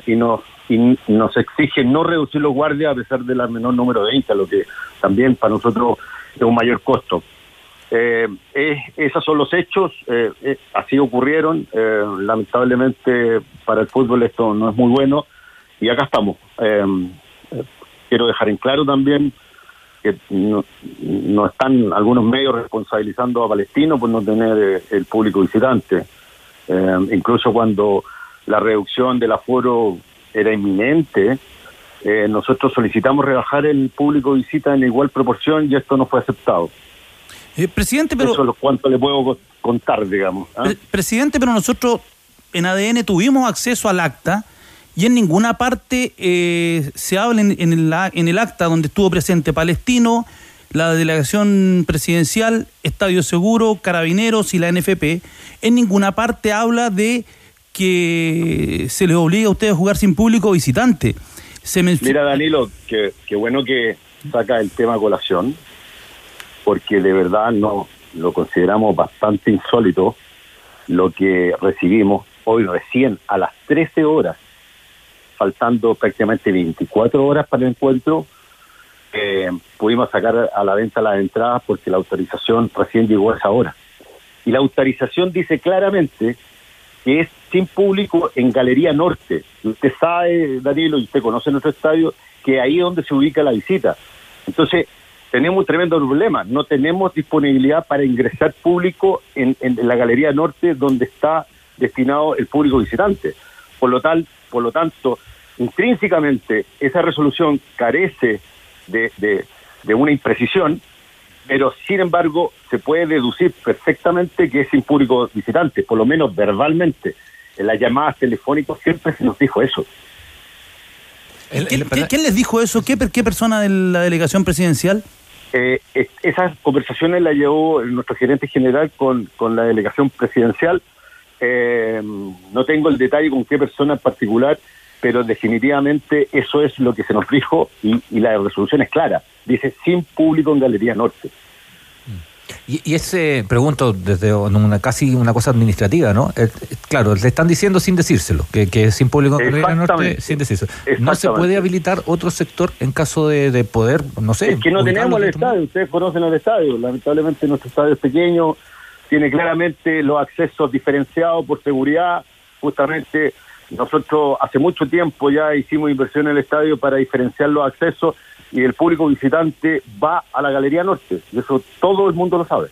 y nos y nos exige no reducir los guardias a pesar del menor número de hinchas, lo que también para nosotros es un mayor costo. Eh, esos son los hechos, eh, eh, así ocurrieron, eh, lamentablemente para el fútbol esto no es muy bueno y acá estamos. quiero dejar en claro también que no, no, están algunos medios responsabilizando a Palestino por no tener el público visitante. incluso cuando la reducción del aforo era inminente, eh, nosotros solicitamos rebajar el público visita en igual proporción y esto no fue aceptado. Eh, presidente, pero... Eso es cuánto le puedo contar, digamos. ¿ah? presidente, pero nosotros en ADN tuvimos acceso al acta y en ninguna parte eh, se habla en, el, en el acta donde estuvo presente Palestino, la delegación presidencial, Estadio Seguro, Carabineros y la NFP, en ninguna parte habla de que se les obliga a ustedes a jugar sin público visitante. Mira, Danilo, que, bueno que saca el tema colación, porque de verdad no lo consideramos bastante insólito lo que recibimos hoy recién a las 13 horas, faltando prácticamente 24 horas para el encuentro, eh, pudimos sacar a la venta las entradas porque la autorización recién llegó a esa hora. Y la autorización dice claramente que es sin público en Galería Norte. Usted sabe, Danilo, y usted conoce nuestro estadio, que ahí es donde se ubica la visita. Entonces, tenemos un tremendo problema. No tenemos disponibilidad para ingresar público en, la Galería Norte, donde está destinado el público visitante. Por lo, tal, por lo tanto, intrínsecamente, esa resolución carece de, de una imprecisión pero sin embargo se puede deducir perfectamente que es sin público visitante, por lo menos verbalmente. En las llamadas telefónicas siempre se nos dijo eso. ¿Quién, les dijo eso? ¿Qué, ¿Qué, persona de la delegación presidencial? Eh, esas conversaciones las llevó nuestro gerente general con, con la delegación presidencial. Eh, no tengo el detalle con qué persona en particular, pero definitivamente eso es lo que se nos dijo y, la resolución es clara. Dice sin público en Galería Norte. Y, ese, pregunto desde una casi una cosa administrativa, ¿no? Eh, eh, claro, le están diciendo sin decírselo, que, que sin público en Galería Norte, sin decírselo. ¿No se puede habilitar otro sector en caso de, poder, no sé? Es que no tenemos el estadio, ustedes conocen el estadio, lamentablemente nuestro estadio es pequeño, tiene claramente los accesos diferenciados por seguridad, justamente nosotros hace mucho tiempo ya hicimos inversión en el estadio para diferenciar los accesos y el público visitante va a la Galería Norte. Y eso todo el mundo lo sabe.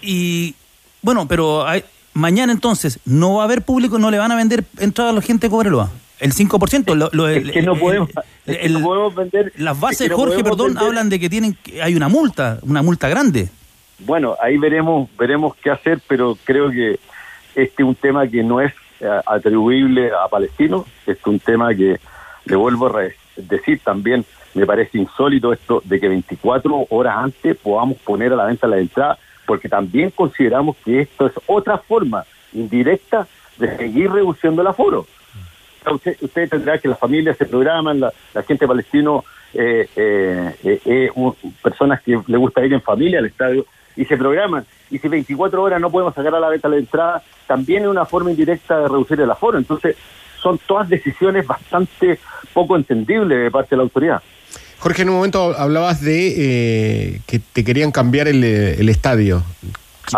Y bueno, pero hay, mañana entonces no va a haber público, no le van a vender entrada a la gente de Cobreloa. El 5%. Lo, lo, es que no podemos, vender. Las bases, Jorge, perdón, hablan de que tienen hay una multa, una multa grande. Bueno, ahí veremos veremos qué hacer, pero creo que este es un tema que no es eh, atribuible a Palestino, este es un tema que, le vuelvo a decir también, me parece insólito esto de que 24 horas antes podamos poner a la venta la entrada, porque también consideramos que esto es otra forma indirecta de seguir reduciendo el aforo. Usted, usted tendrá que las familias se programan, la, gente palestino, eh, eh, eh, personas que le gusta ir en familia al estadio y se programan. Y si 24 horas no podemos sacar a la venta la entrada, también es una forma indirecta de reducir el aforo. Entonces, son todas decisiones bastante poco entendibles de parte de la autoridad. Jorge, en un momento hablabas de que te querían cambiar el, estadio.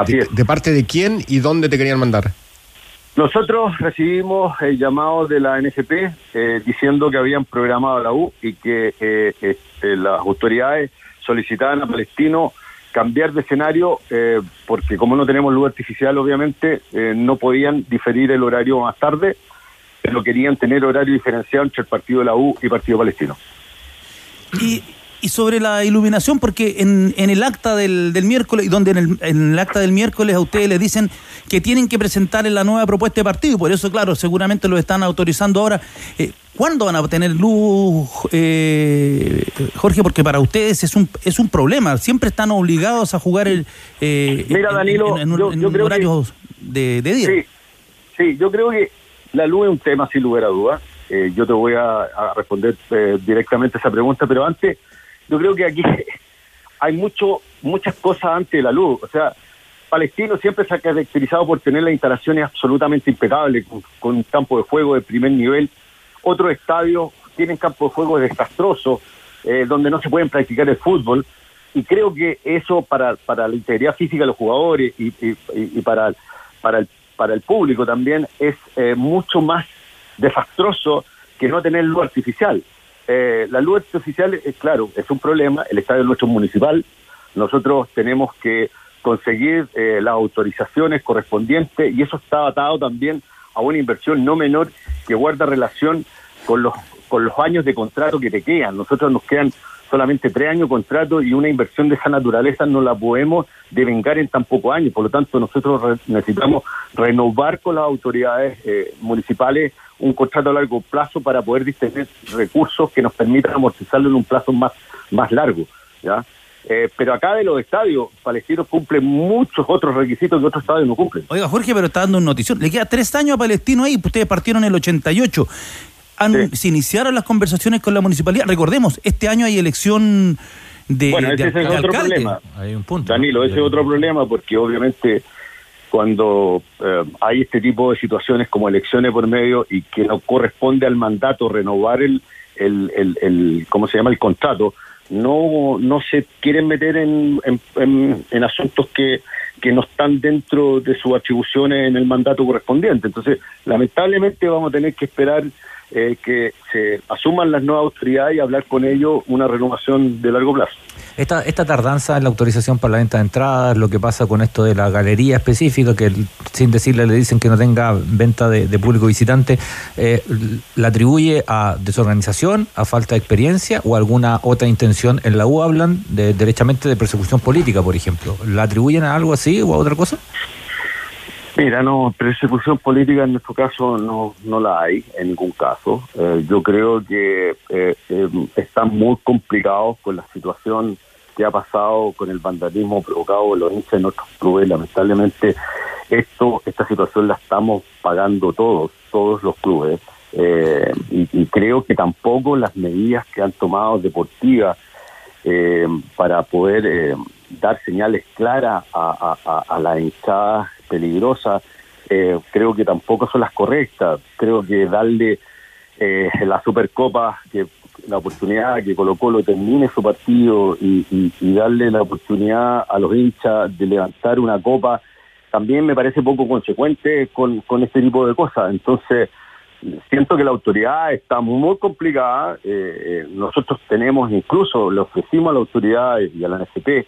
¿De parte de quién y dónde te querían mandar? Nosotros recibimos el llamado de la NFP eh, diciendo que habían programado la U y que eh, este, las autoridades solicitaban a Palestino cambiar de escenario eh, porque como no tenemos luz artificial obviamente no podían diferir el horario más tarde, pero querían tener horario diferenciado entre el partido de la U y el partido palestino. Y y sobre la iluminación, porque en, en el acta del, del miércoles, donde en el, en el, acta del miércoles a ustedes les dicen que tienen que presentar la nueva propuesta de partido, por eso, claro, seguramente lo están autorizando ahora. Eh, ¿Cuándo van a obtener luz, eh, Jorge? Porque para ustedes es un es un problema. Siempre están obligados a jugar el, eh, Mira, Danilo, en, horarios de, de, día. Sí, sí, yo creo que la luz es un tema sin lugar a dudas. Eh, yo te voy a, a responder directamente a esa pregunta, pero antes yo creo que aquí hay mucho muchas cosas antes de la luz. O sea, Palestino siempre se ha caracterizado por tener las instalaciones absolutamente impecables, con, un campo de juego de primer nivel. Otros estadios tienen campos de juego desastrosos, eh, donde no se pueden practicar el fútbol. Y creo que eso para, para la integridad física de los jugadores y, para, para, el, para el público también es eh, mucho más desastroso que no tener luz artificial. Eh, la luz oficial, es claro, es un problema. El estadio nuestro municipal. Nosotros tenemos que conseguir eh, las autorizaciones correspondientes y eso está atado también a una inversión no menor que guarda relación con los con los años de contrato que te quedan. Nosotros nos quedan solamente tres años de contrato y una inversión de esa naturaleza no la podemos devengar en tan pocos años. Por lo tanto, nosotros necesitamos renovar con las autoridades eh, municipales un contrato a largo plazo para poder disponer recursos que nos permitan amortizarlo en un plazo más, más largo. ¿ya? Eh, pero acá de los estadios, Palestino cumple muchos otros requisitos que otros estadios no cumplen. Oiga, Jorge, pero está dando una notición. Le queda tres años a Palestino ahí, ustedes partieron en el 88. Se iniciaron las conversaciones con la municipalidad. Recordemos, este año hay elección de. Bueno, ese es otro problema. Hay un punto. Danilo, ese es otro problema porque obviamente cuando eh, hay este tipo de situaciones como elecciones por medio y que no corresponde al mandato renovar el, el, el, ¿cómo se llama? El contrato, no, no se quieren meter en, en, asuntos que, que no están dentro de sus atribuciones en el mandato correspondiente. Entonces, lamentablemente vamos a tener que esperar eh, que se asuman las nuevas autoridades y hablar con ellos una renovación de largo plazo. Esta, esta tardanza en la autorización para la venta de entradas, lo que pasa con esto de la galería específica, que sin decirle le dicen que no tenga venta de, público visitante, eh, ¿la atribuye a desorganización, a falta de experiencia o alguna otra intención? En la U hablan de, derechamente de persecución política, por ejemplo. ¿La atribuyen a algo así o a otra cosa? Mira, no, persecución política en nuestro caso no, no la hay en ningún caso. Eh, yo creo que eh, eh, están muy complicados con la situación que ha pasado con el vandalismo provocado por los hinchas de nuestros clubes. Lamentablemente, esto, esta situación la estamos pagando todos, todos los clubes. Y, y, creo que tampoco las medidas que han tomado deportivas para poder dar señales claras a, a las hinchadas peligrosas, eh, creo que tampoco son las correctas. Creo que darle eh, la Supercopa, que la oportunidad que Colo Colo termine su partido y, darle la oportunidad a los hinchas de levantar una copa, también me parece poco consecuente con, este tipo de cosas. Entonces, siento que la autoridad está muy complicada. Eh, nosotros tenemos, incluso le ofrecimos a la autoridad y a la NFP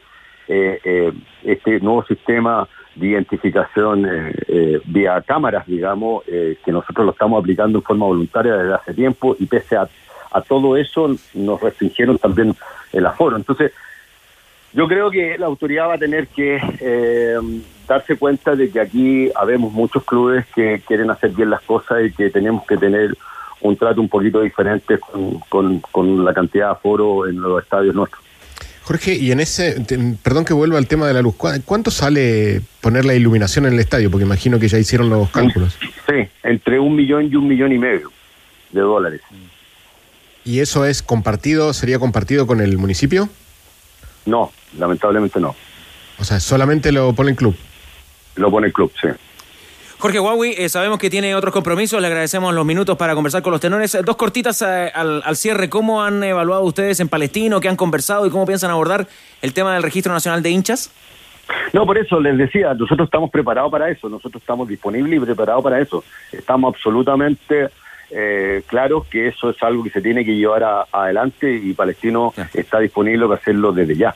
eh, eh, este nuevo sistema de identificación eh, eh, vía cámaras, digamos, que nosotros lo estamos aplicando en forma voluntaria desde hace tiempo y pese a, a todo eso nos restringieron también el aforo. Entonces, yo creo que la autoridad va a tener que darse cuenta de que aquí habemos muchos clubes que quieren hacer bien las cosas y que tenemos que tener un trato un poquito diferente con, con la cantidad de aforo en los estadios nuestros. Jorge, y en ese, te- perdón que vuelva al tema de la luz, ¿cu- ¿cuánto sale poner la iluminación en el estadio? Porque imagino que ya hicieron los cálculos. Sí, entre un millón y un millón y medio de dólares. ¿Y eso es compartido, sería compartido con el municipio? No, lamentablemente no. O sea, solamente lo pone el club. Lo pone el club, sí. Jorge Huawei, eh, sabemos que tiene otros compromisos, le agradecemos los minutos para conversar con los tenores. Eh, Dos cortitas eh, al, al cierre, ¿cómo han evaluado ustedes en Palestino, qué han conversado y cómo piensan abordar el tema del Registro Nacional de Hinchas? No, por eso les decía, nosotros estamos preparados para eso, nosotros estamos disponibles y preparados para eso. Estamos absolutamente eh, claros que eso es algo que se tiene que llevar a- adelante y Palestino está disponible para hacerlo desde ya.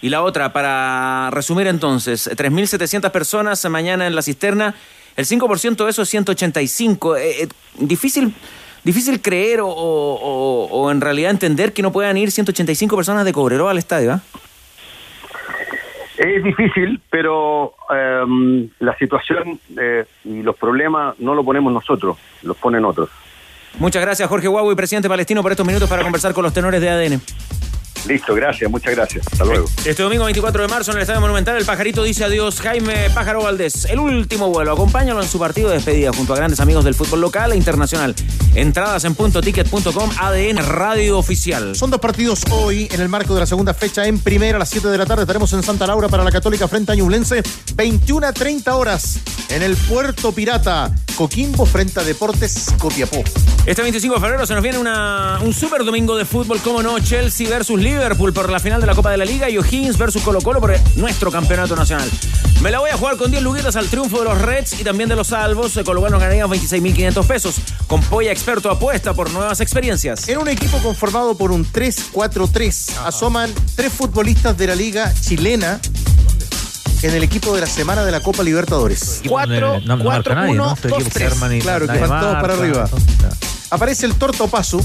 Y la otra, para resumir entonces, 3.700 personas mañana en la cisterna, el 5% de eso es 185. Eh, eh, difícil, difícil creer o, o- o- en realidad entender que no puedan ir 185 personas de Cobreroa al estadio. ¿ah? Es difícil, pero em, la situación eh, y los problemas no lo ponemos nosotros, los ponen otros. Muchas gracias, Jorge Huawei, presidente palestino, por estos minutos para conversar con los tenores de ADN. Listo, gracias, muchas gracias. Hasta luego. Este domingo 24 de marzo en el Estadio Monumental, el pajarito dice adiós. Jaime Pájaro Valdés, el último vuelo. Acompáñalo en su partido de despedida junto a grandes amigos del fútbol local e internacional. Entradas en puntoticket.com, ADN Radio Oficial. Son dos partidos hoy en el marco de la segunda fecha en primera a las 7 de la tarde. Estaremos en Santa Laura para la Católica frente a Ñublense. 21 a 30 horas en el Puerto Pirata. Coquimbo frente a Deportes Copiapó. Este 25 de febrero se nos viene una, un super domingo de fútbol, como no, Chelsea versus Liverpool por la final de la Copa de la Liga y O'Higgins versus Colo Colo por nuestro campeonato nacional. Me la voy a jugar con 10 luguitas al triunfo de los Reds y también de los Salvos. Con lo bueno ganaríamos 26.500 pesos. Con Polla Experto apuesta por nuevas experiencias. En un equipo conformado por un 3-4-3 asoman tres futbolistas de la liga chilena en el equipo de la semana de la Copa Libertadores. no, no marca nadie, ¿no? Estos equipos se arman y Claro, que van todos para arriba. Aparece el Torto Paso,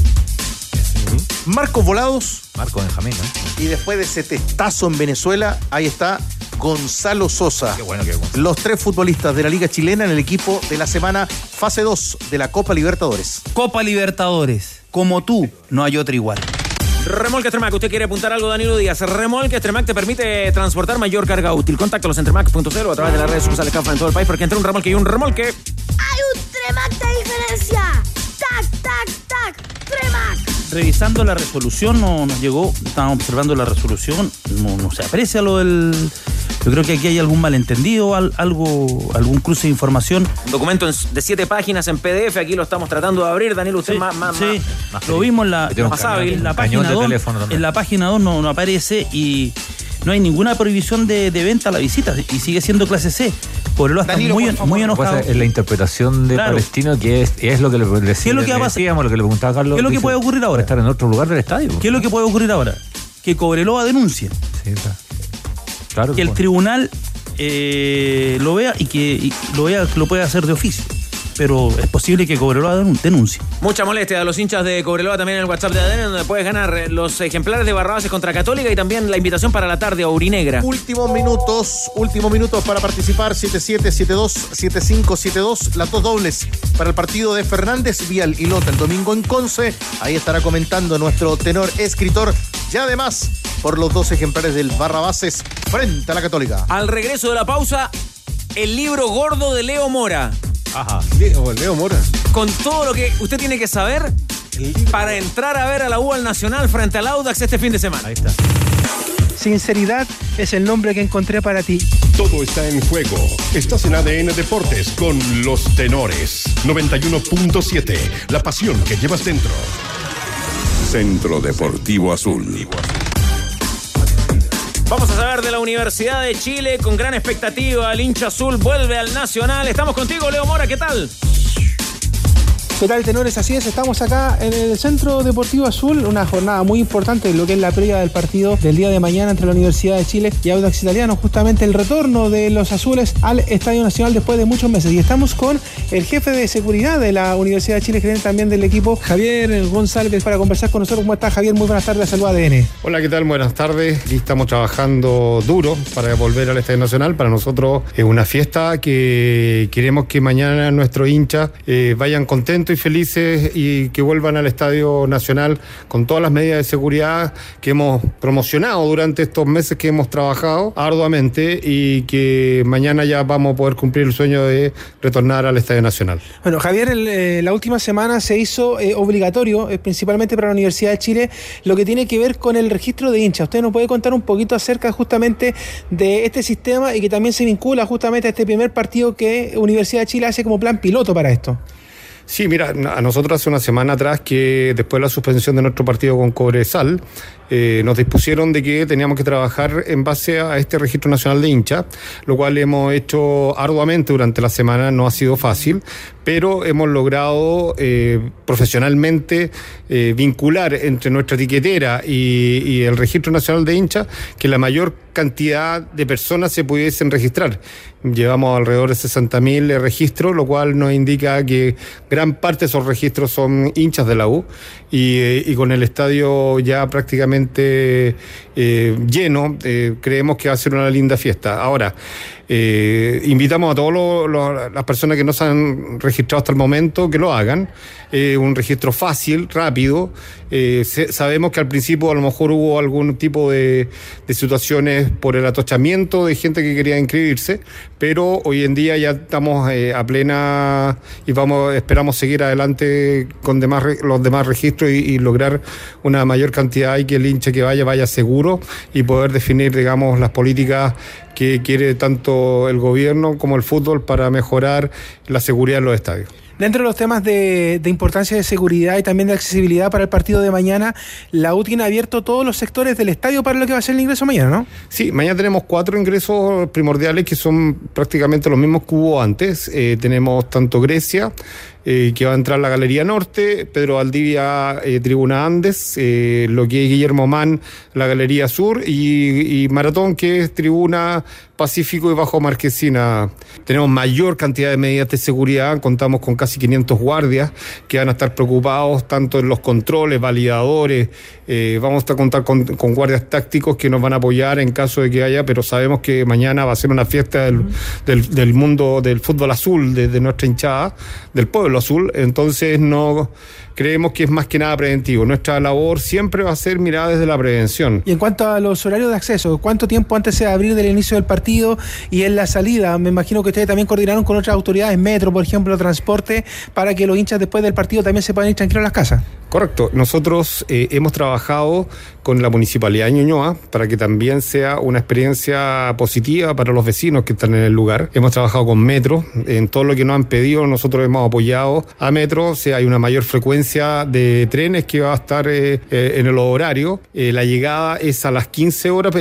Marcos Volados. Marco Benjamín, ¿no? Y después de ese testazo en Venezuela, ahí está Gonzalo Sosa. Qué bueno que Gonzalo. Los tres futbolistas de la Liga Chilena en el equipo de la semana fase 2 de la Copa Libertadores. Copa Libertadores. Como tú, no hay otra igual. Remolque Tremac, ¿usted quiere apuntar algo, Danilo Díaz? Remolque Tremac te permite transportar mayor carga útil. Contáctalos en tremac.cl o a través de las redes sociales que en todo el país, porque entre un remolque y un remolque. Hay un Tremac de diferencia. Tac, tac, tac. Tremac. Revisando la resolución, no nos llegó, estábamos observando la resolución, no, no se aprecia lo del. Yo creo que aquí hay algún malentendido, al- algo, algún cruce de información. Documento en- de siete páginas en PDF, aquí lo estamos tratando de abrir. Danilo, usted Sí, más, más, sí, más- lo vimos en la, un más cañón, hábil, en la un página de 2. teléfono también. En la página 2 no, no aparece y no hay ninguna prohibición de, de venta a la visita y sigue siendo clase C. Por lo está Danilo, muy, que enojado. es la interpretación de Claro. Palestino que es, es lo que le, le ¿Qué es lo que va a pasar? decíamos, lo que le preguntaba Carlos. ¿Qué es lo que dice, puede ocurrir ahora? Estar en otro lugar del estadio. ¿Qué es lo que puede ocurrir ahora? Que Cobreloa denuncie. Sí, claro. Claro que el puede. tribunal eh, lo vea y que y lo vea que lo pueda hacer de oficio. Pero es posible que Cobreloa denun- denuncie. Mucha molestia a los hinchas de Cobreloa también en el WhatsApp de ADN, donde puedes ganar eh, los ejemplares de Barrabases contra Católica y también la invitación para la tarde a Urinegra. Últimos minutos, últimos minutos para participar. 7772-7572. Las dos dobles para el partido de Fernández Vial y Lota el domingo en Conce. Ahí estará comentando nuestro tenor escritor. Y además, por los dos ejemplares del Barrabases frente a la Católica. Al regreso de la pausa, el libro gordo de Leo Mora. Ajá. Leo, Leo Mora. Con todo lo que usted tiene que saber para entrar a ver a la U al Nacional frente al Audax este fin de semana. Ahí está. Sinceridad es el nombre que encontré para ti. Todo está en juego. Estás en ADN Deportes con los tenores. 91.7. La pasión que llevas dentro. Centro Deportivo Azul. Vamos a saber de la Universidad de Chile con gran expectativa. El hincha azul vuelve al Nacional. Estamos contigo, Leo Mora. ¿Qué tal? ¿Qué tal, tenores? Así es, estamos acá en el Centro Deportivo Azul, una jornada muy importante, lo que es la previa del partido del día de mañana entre la Universidad de Chile y Audax Italiano, justamente el retorno de los azules al Estadio Nacional después de muchos meses. Y estamos con el jefe de seguridad de la Universidad de Chile, gerente también del equipo, Javier González, para conversar con nosotros. ¿Cómo está, Javier? Muy buenas tardes, salud ADN. Hola, ¿qué tal? Buenas tardes. Aquí estamos trabajando duro para volver al Estadio Nacional. Para nosotros es una fiesta que queremos que mañana nuestros hinchas eh, vayan contentos y felices y que vuelvan al Estadio Nacional con todas las medidas de seguridad que hemos promocionado durante estos meses que hemos trabajado arduamente y que mañana ya vamos a poder cumplir el sueño de retornar al Estadio Nacional. Bueno, Javier, eh, la última semana se hizo eh, obligatorio, eh, principalmente para la Universidad de Chile, lo que tiene que ver con el registro de hinchas. ¿Usted nos puede contar un poquito acerca justamente de este sistema y que también se vincula justamente a este primer partido que Universidad de Chile hace como plan piloto para esto? Sí, mira, a nosotros hace una semana atrás que después de la suspensión de nuestro partido con Cobresal, eh, nos dispusieron de que teníamos que trabajar en base a este registro nacional de hinchas, lo cual hemos hecho arduamente durante la semana, no ha sido fácil, pero hemos logrado eh, profesionalmente eh, vincular entre nuestra etiquetera y, y el registro nacional de hinchas que la mayor cantidad de personas se pudiesen registrar. Llevamos alrededor de 60.000 registros, lo cual nos indica que gran parte de esos registros son hinchas de la U y, y con el estadio ya prácticamente eh, lleno, eh, creemos que va a ser una linda fiesta. Ahora, eh, invitamos a todas las personas que no se han registrado hasta el momento que lo hagan. Un registro fácil, rápido. Sabemos que al principio a lo mejor hubo algún tipo de, situaciones por el atochamiento de gente que quería inscribirse, pero hoy en día ya estamos a plena y vamos esperamos seguir adelante con los demás registros y, y, lograr una mayor cantidad y que el hincha que vaya vaya seguro y poder definir, digamos, las políticas que quiere tanto el gobierno como el fútbol para mejorar la seguridad en los estadios. Dentro de los temas de, de, importancia de seguridad y también de accesibilidad para el partido de mañana, la U tiene abierto todos los sectores del estadio para lo que va a ser el ingreso mañana, ¿no? Sí, mañana tenemos cuatro ingresos primordiales que son prácticamente los mismos que hubo antes. Eh, tenemos tanto Grecia, eh, que va a entrar la Galería Norte, Pedro Valdivia, eh, Tribuna Andes, eh, lo que es Guillermo Man, la Galería Sur, y, y, Maratón, que es Tribuna Pacífico y Bajo Marquesina. Tenemos mayor cantidad de medidas de seguridad, contamos con casi 500 guardias que van a estar preocupados tanto en los controles, validadores, vamos a contar con, con, guardias tácticos que nos van a apoyar en caso de que haya, pero sabemos que mañana va a ser una fiesta del, del, del mundo del fútbol azul, de, de nuestra hinchada, del pueblo azul, entonces no creemos que es más que nada preventivo. Nuestra labor siempre va a ser mirada desde la prevención. Y en cuanto a los horarios de acceso, ¿cuánto tiempo antes de abrir del inicio del partido y en la salida? Me imagino que ustedes también coordinaron con otras autoridades, metro, por ejemplo, transporte, para que los hinchas después del partido también se puedan ir tranquilos a las casas. Correcto. Nosotros eh, hemos trabajado con la Municipalidad de Ñuñoa para que también sea una experiencia positiva para los vecinos que están en el lugar. Hemos trabajado con Metro. En todo lo que nos han pedido, nosotros hemos apoyado a Metro. O sea, hay una mayor frecuencia de trenes que va a estar eh, eh, en el horario. Eh, la llegada es a las 15 horas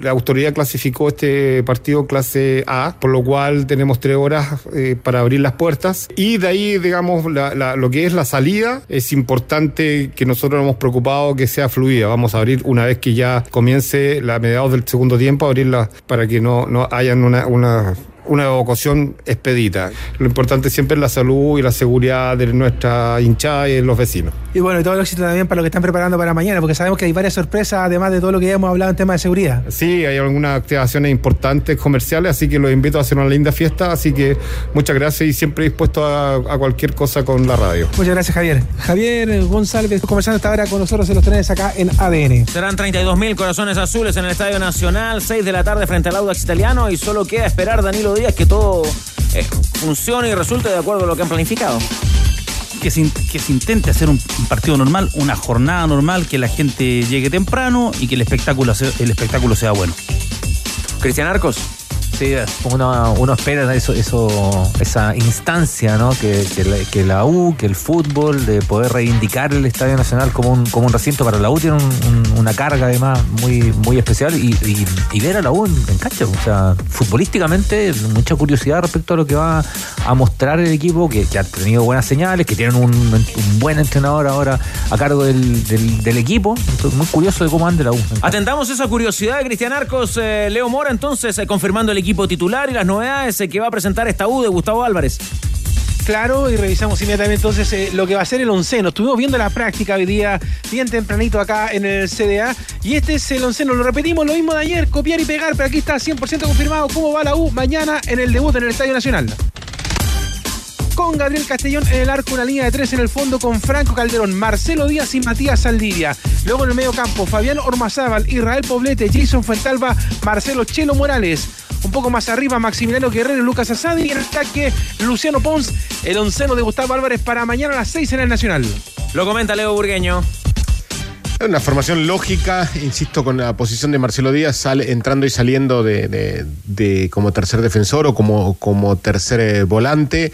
la autoridad clasificó este partido clase A, por lo cual tenemos tres horas eh, para abrir las puertas. Y de ahí, digamos, la, la, lo que es la salida, es importante que nosotros nos hemos preocupado que sea fluida. Vamos a abrir una vez que ya comience la mediados del segundo tiempo, abrirla para que no, no hayan una, una una evacuación expedita. Lo importante siempre es la salud y la seguridad de nuestra hinchada y de los vecinos. Y bueno, y todo el éxito también para lo que están preparando para mañana, porque sabemos que hay varias sorpresas, además de todo lo que ya hemos hablado en tema de seguridad. Sí, hay algunas activaciones importantes comerciales, así que los invito a hacer una linda fiesta, así que muchas gracias y siempre dispuesto a, a cualquier cosa con la radio. Muchas gracias, Javier. Javier González, conversando esta hora con nosotros en los trenes acá en ADN. Serán 32 mil corazones azules en el Estadio Nacional, 6 de la tarde frente al Audax Italiano y solo queda esperar Danilo días que todo eh, funcione y resulte de acuerdo a lo que han planificado. Que se, que se, intente hacer un, un, partido normal, una jornada normal, que la gente llegue temprano y que el espectáculo, el espectáculo sea bueno. Cristian Arcos. Sí, uno, uno espera esa instancia. Que, la, U, que el fútbol, de poder reivindicar el Estadio Nacional como un, como un recinto para la U tiene una carga además muy, muy especial y, ver a la U en, cancha, o sea, futbolísticamente mucha curiosidad respecto a lo que va a mostrar el equipo, que, ha tenido buenas señales, que tienen un, buen entrenador ahora a cargo del, equipo, muy curioso de cómo anda la U. Atendamos esa curiosidad de Cristian Arcos, eh, Leo Mora, entonces, eh, confirmando el equipo titular y las novedades eh, que va a presentar esta U de Gustavo Álvarez. Claro, y revisamos inmediatamente entonces lo que va a ser el onceno. Estuvimos viendo la práctica hoy día, bien tempranito acá en el CDA. Y este es el onceno. Lo repetimos, lo mismo de ayer, copiar y pegar, pero aquí está 100% confirmado cómo va la U mañana en el debut en el Estadio Nacional con Gabriel Castellón en el arco, una línea de tres en el fondo con Franco Calderón, Marcelo Díaz y Matías Saldivia. Luego en el medio campo, Fabián Ormazábal, Israel Poblete, Jason Fuentalba, Marcelo Chelo Morales. Un poco más arriba, Maximiliano Guerrero y Lucas Asadi. Y en el ataque, Luciano Pons, el onceno de Gustavo Álvarez para mañana a las seis en el Nacional. Lo comenta Leo Burgueño. Es una formación lógica, insisto, con la posición de Marcelo Díaz sale, entrando y saliendo de, como tercer defensor o como, como tercer eh, volante.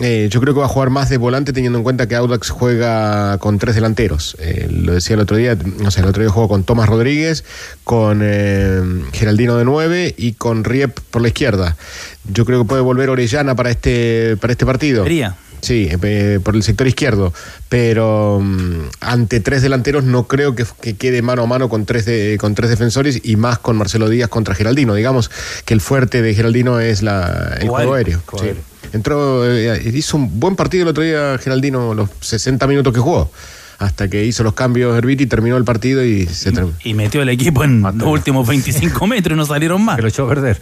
Eh, yo creo que va a jugar más de volante teniendo en cuenta que Audax juega con tres delanteros. Eh, lo decía el otro día, no sé, el otro día jugó con Tomás Rodríguez, con eh, Geraldino de nueve y con Riep por la izquierda. Yo creo que puede volver Orellana para este, para este partido. Sí, por el sector izquierdo. Pero mm, ante tres delanteros no creo que, quede mano a mano con tres, con tres defensores y más con Marcelo Díaz contra Geraldino. Digamos que el fuerte de Geraldino es la, el juego aéreo. Entró, eh, hizo un buen partido el otro día Geraldino, los 60 minutos que jugó. Hasta que hizo los cambios Herbiti, terminó el partido y se Y metió el equipo en los últimos 25 metros y no salieron más. Que lo echó a perder.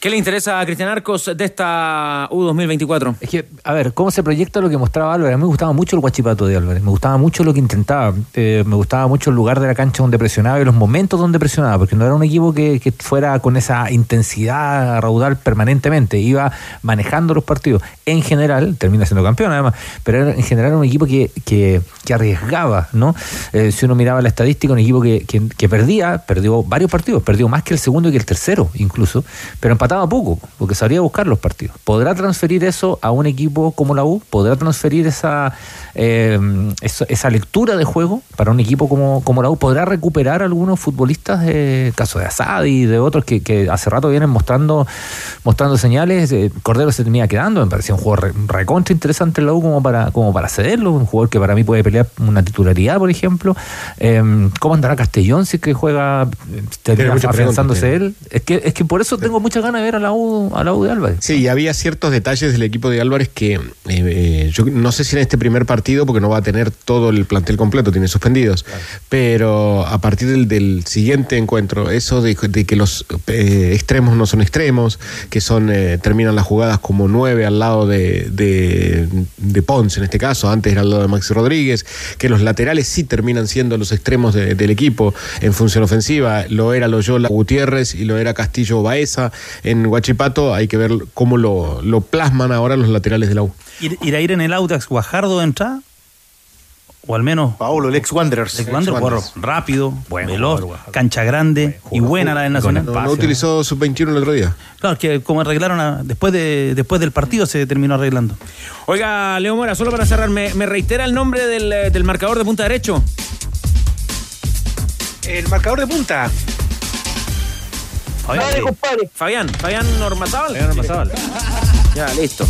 ¿Qué le interesa a Cristian Arcos de esta U 2024? Es que, a ver, ¿cómo se proyecta lo que mostraba Álvarez? A mí me gustaba mucho el guachipato de Álvarez, me gustaba mucho lo que intentaba, eh, me gustaba mucho el lugar de la cancha donde presionaba y los momentos donde presionaba, porque no era un equipo que, fuera con esa intensidad raudal permanentemente, iba manejando los partidos. En general, termina siendo campeón además, pero en general era un equipo que, que, arriesgaba, ¿no? Eh, si uno miraba la estadística, un equipo que, que, perdía, perdió varios partidos, perdió más que el segundo y que el tercero incluso, pero empataba poco, porque sabría buscar los partidos. ¿Podrá transferir eso a un equipo como la U? ¿Podrá transferir esa, eh, esa, lectura de juego para un equipo como, como la U? ¿Podrá recuperar algunos futbolistas, de caso de Asad y de otros que, hace rato vienen mostrando, mostrando señales? Eh, Cordero se tenía quedando, me parecía un jugador recontra interesante en la U como para, como para cederlo, un jugador que para mí puede pelear una titularidad, por ejemplo. Eh, ¿Cómo andará Castellón si es que juega, afianzándose él? Es que, es que por eso tengo muchas ganas ver a la U, a la U de Álvarez. Sí, y había ciertos detalles del equipo de Álvarez que eh, eh, yo no sé si en este primer partido, porque no va a tener todo el plantel completo, tiene suspendidos, pero a partir del, siguiente encuentro, eso de, que los eh, extremos no son extremos, que son terminan las jugadas como nueve al lado de, de, Ponce en este caso, antes era al lado de Maxi Rodríguez, que los laterales sí terminan siendo los extremos del equipo en función ofensiva, lo era Loyola Gutiérrez y lo era Castillo Baeza, en Huachipato hay que ver cómo lo, lo plasman ahora los laterales de la U. ¿Ir, a ir en el Audax Guajardo de entrada? O al menos. Paulo, el ex Wanderers. Ex Wanderers, rápido, veloz, cancha grande y buena la del Nacional. No, utilizó sub-21 el otro día. Claro, que como arreglaron después, de, después del partido se terminó arreglando. Oiga, Leo Mora, solo para cerrar, ¿me, reitera el nombre del, del marcador de punta derecho? El marcador de punta. Fabián, Fabián Normazábal. Fabián Normazábal. ya, listo.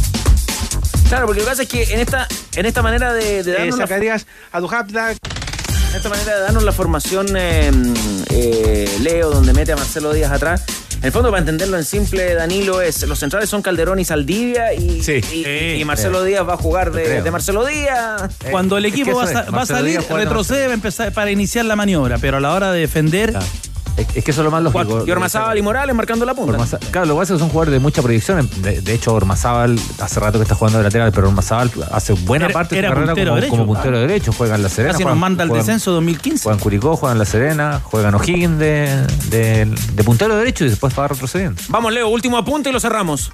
Claro, porque lo que pasa es que en esta, en esta manera de, de darnos. Eh, la, a En esta manera de darnos la formación em, eh, Leo, donde mete a Marcelo Díaz atrás. En el fondo, para entenderlo en simple, Danilo, es los centrales son Calderón y Saldivia y, y, Marcelo Díaz va a jugar de, Marcelo Díaz. Cuando el equipo va, a salir, retrocede empezar, para iniciar la maniobra, pero a la hora de defender, es, que eso es lo más lógico. Y Ormazábal y Morales marcando la punta. claro, lo que pasa es que son jugadores de mucha proyección. De, hecho, Ormazábal hace rato que está jugando de lateral, pero Ormazábal hace buena parte de su carrera como, puntero derecho. Juega en La Serena. Casi nos manda al descenso 2015. Juega en Curicó, juega en La Serena, juega en O'Higgins de, de, puntero derecho y después va retrocediendo. Vamos, Leo, último apunte y lo cerramos.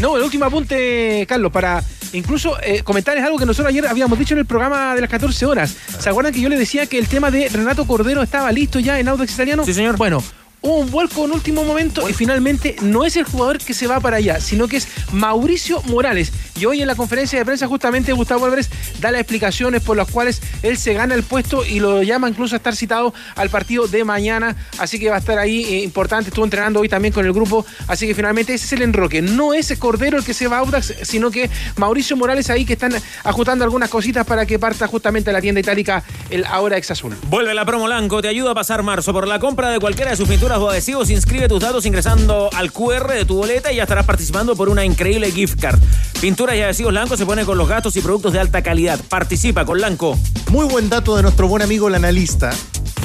No, el último apunte, Carlos, para incluso eh, comentar es algo que nosotros ayer habíamos dicho en el programa de las 14 horas. ¿Se acuerdan que yo les decía que el tema de Renato Cordero estaba listo ya en Audax Italiano? Sí, señor. Bueno, hubo un vuelco en último momento y finalmente no es el jugador que se va para allá, sino que es Mauricio Morales. Y hoy en la conferencia de prensa justamente Gustavo Álvarez da las explicaciones por las cuales él se gana el puesto y lo llama incluso a estar citado al partido de mañana. Así que va a estar ahí eh, importante. Estuvo entrenando hoy también con el grupo. Así que finalmente ese es el enroque. No es Cordero el que se va a Audax, sino que Mauricio Morales ahí que están ajustando algunas cositas para que parta justamente a la tienda itálica el ahora ex azul. Vuelve la promo Blanco, te ayuda a pasar marzo. Por la compra de cualquiera de sus pinturas o adhesivos, inscribe tus datos ingresando al QR de tu boleta y ya estarás participando por una increíble gift card. Pinturas y adhesivos Blanco se pone con los gastos y productos de alta calidad. Participa con Blanco. Muy buen dato de nuestro buen amigo el analista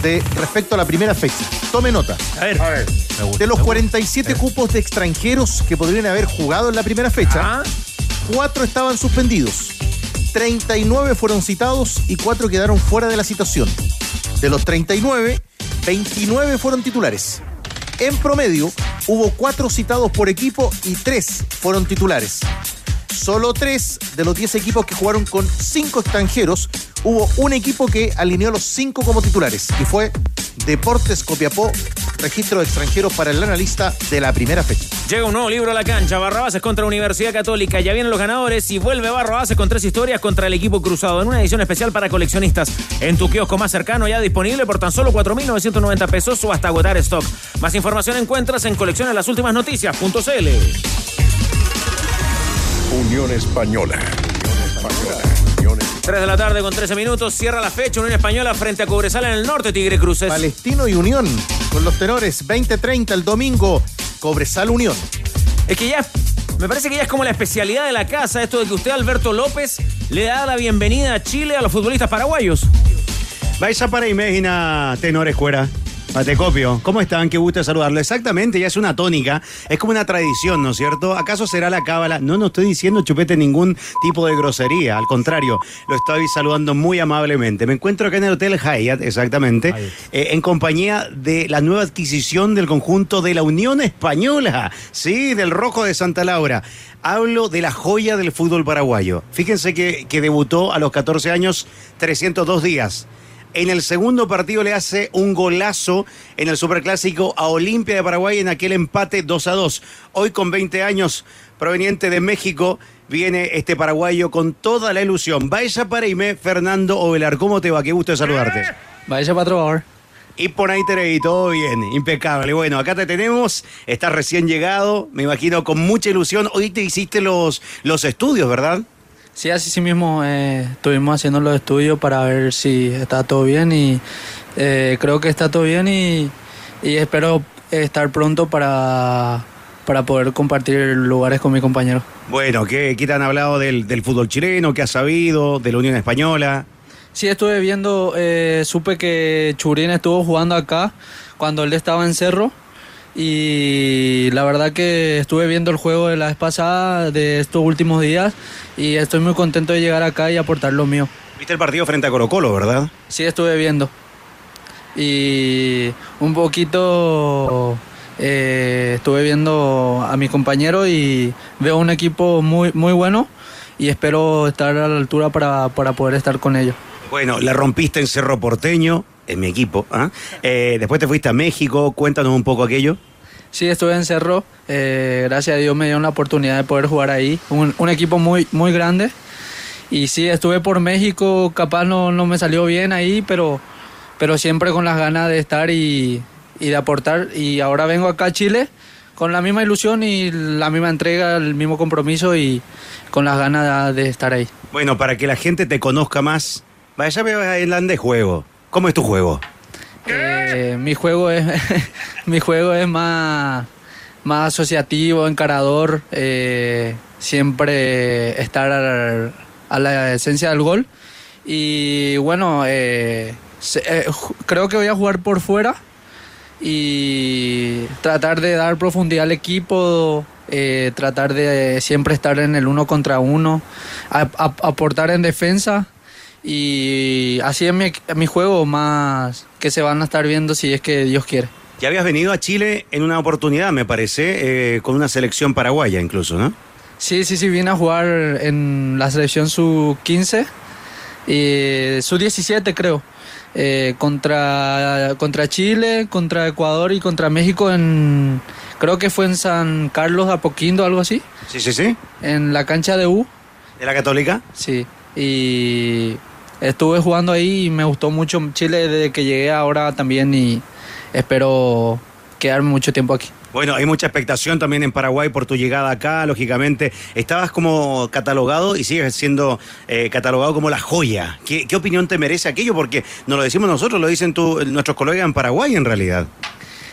de respecto a la primera fecha. Tome nota. A ver. A ver. De los 47 cupos de extranjeros que podrían haber jugado en la primera fecha, cuatro estaban suspendidos. 39 fueron citados y cuatro quedaron fuera de la citación. De los 39, 29 fueron titulares. En promedio, hubo cuatro citados por equipo y tres fueron titulares. Solo tres de los 10 equipos que jugaron con cinco extranjeros, hubo un equipo que alineó los cinco como titulares, y fue Deportes Copiapó, registro de extranjeros para el analista de la primera fecha. Llega un nuevo libro a la cancha, Barrabases contra Universidad Católica. Ya vienen los ganadores y vuelve Barrabases con tres historias contra el equipo cruzado en una edición especial para coleccionistas. En tu kiosco más cercano ya disponible por tan solo 4.990 pesos o hasta agotar stock. Más información encuentras en colecciones las últimas noticias.cl. Unión Española. Unión Española. 3 de la tarde con 13 minutos. Cierra la fecha Unión Española frente a Cobresal en el norte, Tigre Cruces. Palestino y Unión con los tenores 20-30 el domingo. Cobresal Unión. Es que ya me parece que ya es como la especialidad de la casa esto de que usted, Alberto López, le da la bienvenida a Chile a los futbolistas paraguayos. Vais a para Imagina, tenores fuera. Patecopio, ¿cómo están? Qué gusto saludarlo. Exactamente, ya es una tónica, es como una tradición, ¿no es cierto? ¿Acaso será la cábala? No, no estoy diciendo chupete ningún tipo de grosería, al contrario, lo estoy saludando muy amablemente. Me encuentro acá en el Hotel Hyatt, exactamente, eh, en compañía de la nueva adquisición del conjunto de la Unión Española, sí, del Rojo de Santa Laura. Hablo de la joya del fútbol paraguayo. Fíjense que, que debutó a los 14 años, 302 días. En el segundo partido le hace un golazo en el Superclásico a Olimpia de Paraguay en aquel empate 2 a 2. Hoy con 20 años, proveniente de México, viene este paraguayo con toda la ilusión. Vaya para Ime, Fernando Ovelar. ¿Cómo te va? Qué gusto de saludarte. Vaya patrón. Y por ahí te todo bien, impecable. Bueno, acá te tenemos, estás recién llegado, me imagino con mucha ilusión. Hoy te hiciste los, los estudios, ¿verdad? Sí, así sí mismo eh, estuvimos haciendo los estudios para ver si está todo bien y eh, creo que está todo bien y, y espero estar pronto para, para poder compartir lugares con mi compañero. Bueno, ¿qué, qué te han hablado del, del fútbol chileno? ¿Qué has sabido? ¿De la Unión Española? Sí, estuve viendo, eh, supe que Churín estuvo jugando acá cuando él estaba en Cerro y la verdad que estuve viendo el juego de la vez pasada, de estos últimos días, y estoy muy contento de llegar acá y aportar lo mío. ¿Viste el partido frente a Colo Colo, verdad? Sí, estuve viendo. Y un poquito eh, estuve viendo a mi compañero y veo un equipo muy, muy bueno y espero estar a la altura para, para poder estar con ellos. Bueno, la rompiste en Cerro Porteño, en mi equipo. ¿ah? Eh, después te fuiste a México, cuéntanos un poco aquello. Sí, estuve en Cerro. Eh, gracias a Dios me dio la oportunidad de poder jugar ahí. Un, un, equipo muy, muy grande. Y sí, estuve por México. Capaz no, no me salió bien ahí, pero, pero siempre con las ganas de estar y, y, de aportar. Y ahora vengo acá a Chile con la misma ilusión y la misma entrega, el mismo compromiso y con las ganas de estar ahí. Bueno, para que la gente te conozca más, vaya a el de juego. ¿Cómo es tu juego? Eh, mi juego es mi juego es más, más asociativo, encarador, eh, siempre estar a, la esencia del gol. Y bueno, eh, creo que voy a jugar por fuera y tratar de dar profundidad al equipo, tratar de siempre estar en el uno contra uno, aportar en defensa y así es mi, mi, juego más que se van a estar viendo si es que Dios quiere. Ya habías venido a Chile en una oportunidad, me parece, eh, con una selección paraguaya incluso, ¿no? Sí, sí, sí, vine a jugar en la selección sub-15 y su 17 creo. Eh, contra, contra Chile, contra Ecuador y contra México en creo que fue en San Carlos de Apoquindo, algo así. Sí, sí, sí. En la cancha de U. ¿De la Católica? Sí. Y estuve jugando ahí y me gustó mucho Chile desde que llegué ahora también y espero quedarme mucho tiempo aquí. Bueno, hay mucha expectación también en Paraguay por tu llegada acá, lógicamente. Estabas como catalogado y sigues siendo eh, catalogado como la joya. ¿Qué, opinión te merece aquello? Porque no lo decimos nosotros, lo dicen nuestros colegas en Paraguay en realidad.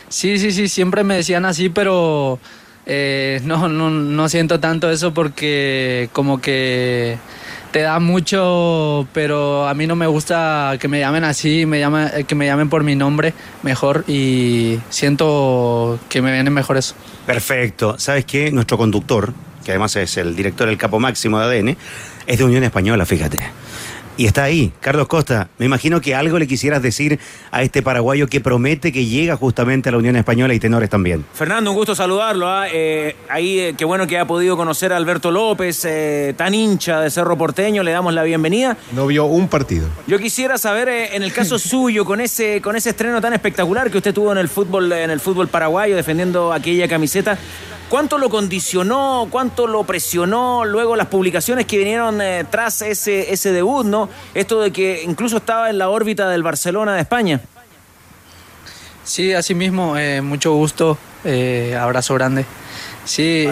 Sí, sí, sí, siempre me decían así, pero eh, no, no, no siento tanto eso porque como que te da mucho, pero a mí no me gusta que me llamen así, me llama, que me llamen por mi nombre mejor y siento que me viene mejor eso. Perfecto. ¿Sabes qué? Nuestro conductor, que además es el director del capo máximo de ADN, es de Unión Española, fíjate. Y está ahí, Carlos Costa. Me imagino que algo le quisieras decir a este paraguayo que promete que llega justamente a la Unión Española y tenores también. Fernando, un gusto saludarlo. ¿ah? Eh, ahí, eh, qué bueno que ha podido conocer a Alberto López, eh, tan hincha de Cerro Porteño. Le damos la bienvenida. No vio un partido. Yo quisiera saber, en el caso suyo, con ese, con ese estreno tan espectacular que usted tuvo en el fútbol, en el fútbol paraguayo, defendiendo aquella camiseta. ¿Cuánto lo condicionó? ¿Cuánto lo presionó? Luego las publicaciones que vinieron eh, tras ese, ese debut, ¿no? Esto de que incluso estaba en la órbita del Barcelona de España. Sí, así mismo, eh, mucho gusto, eh, abrazo grande. Sí,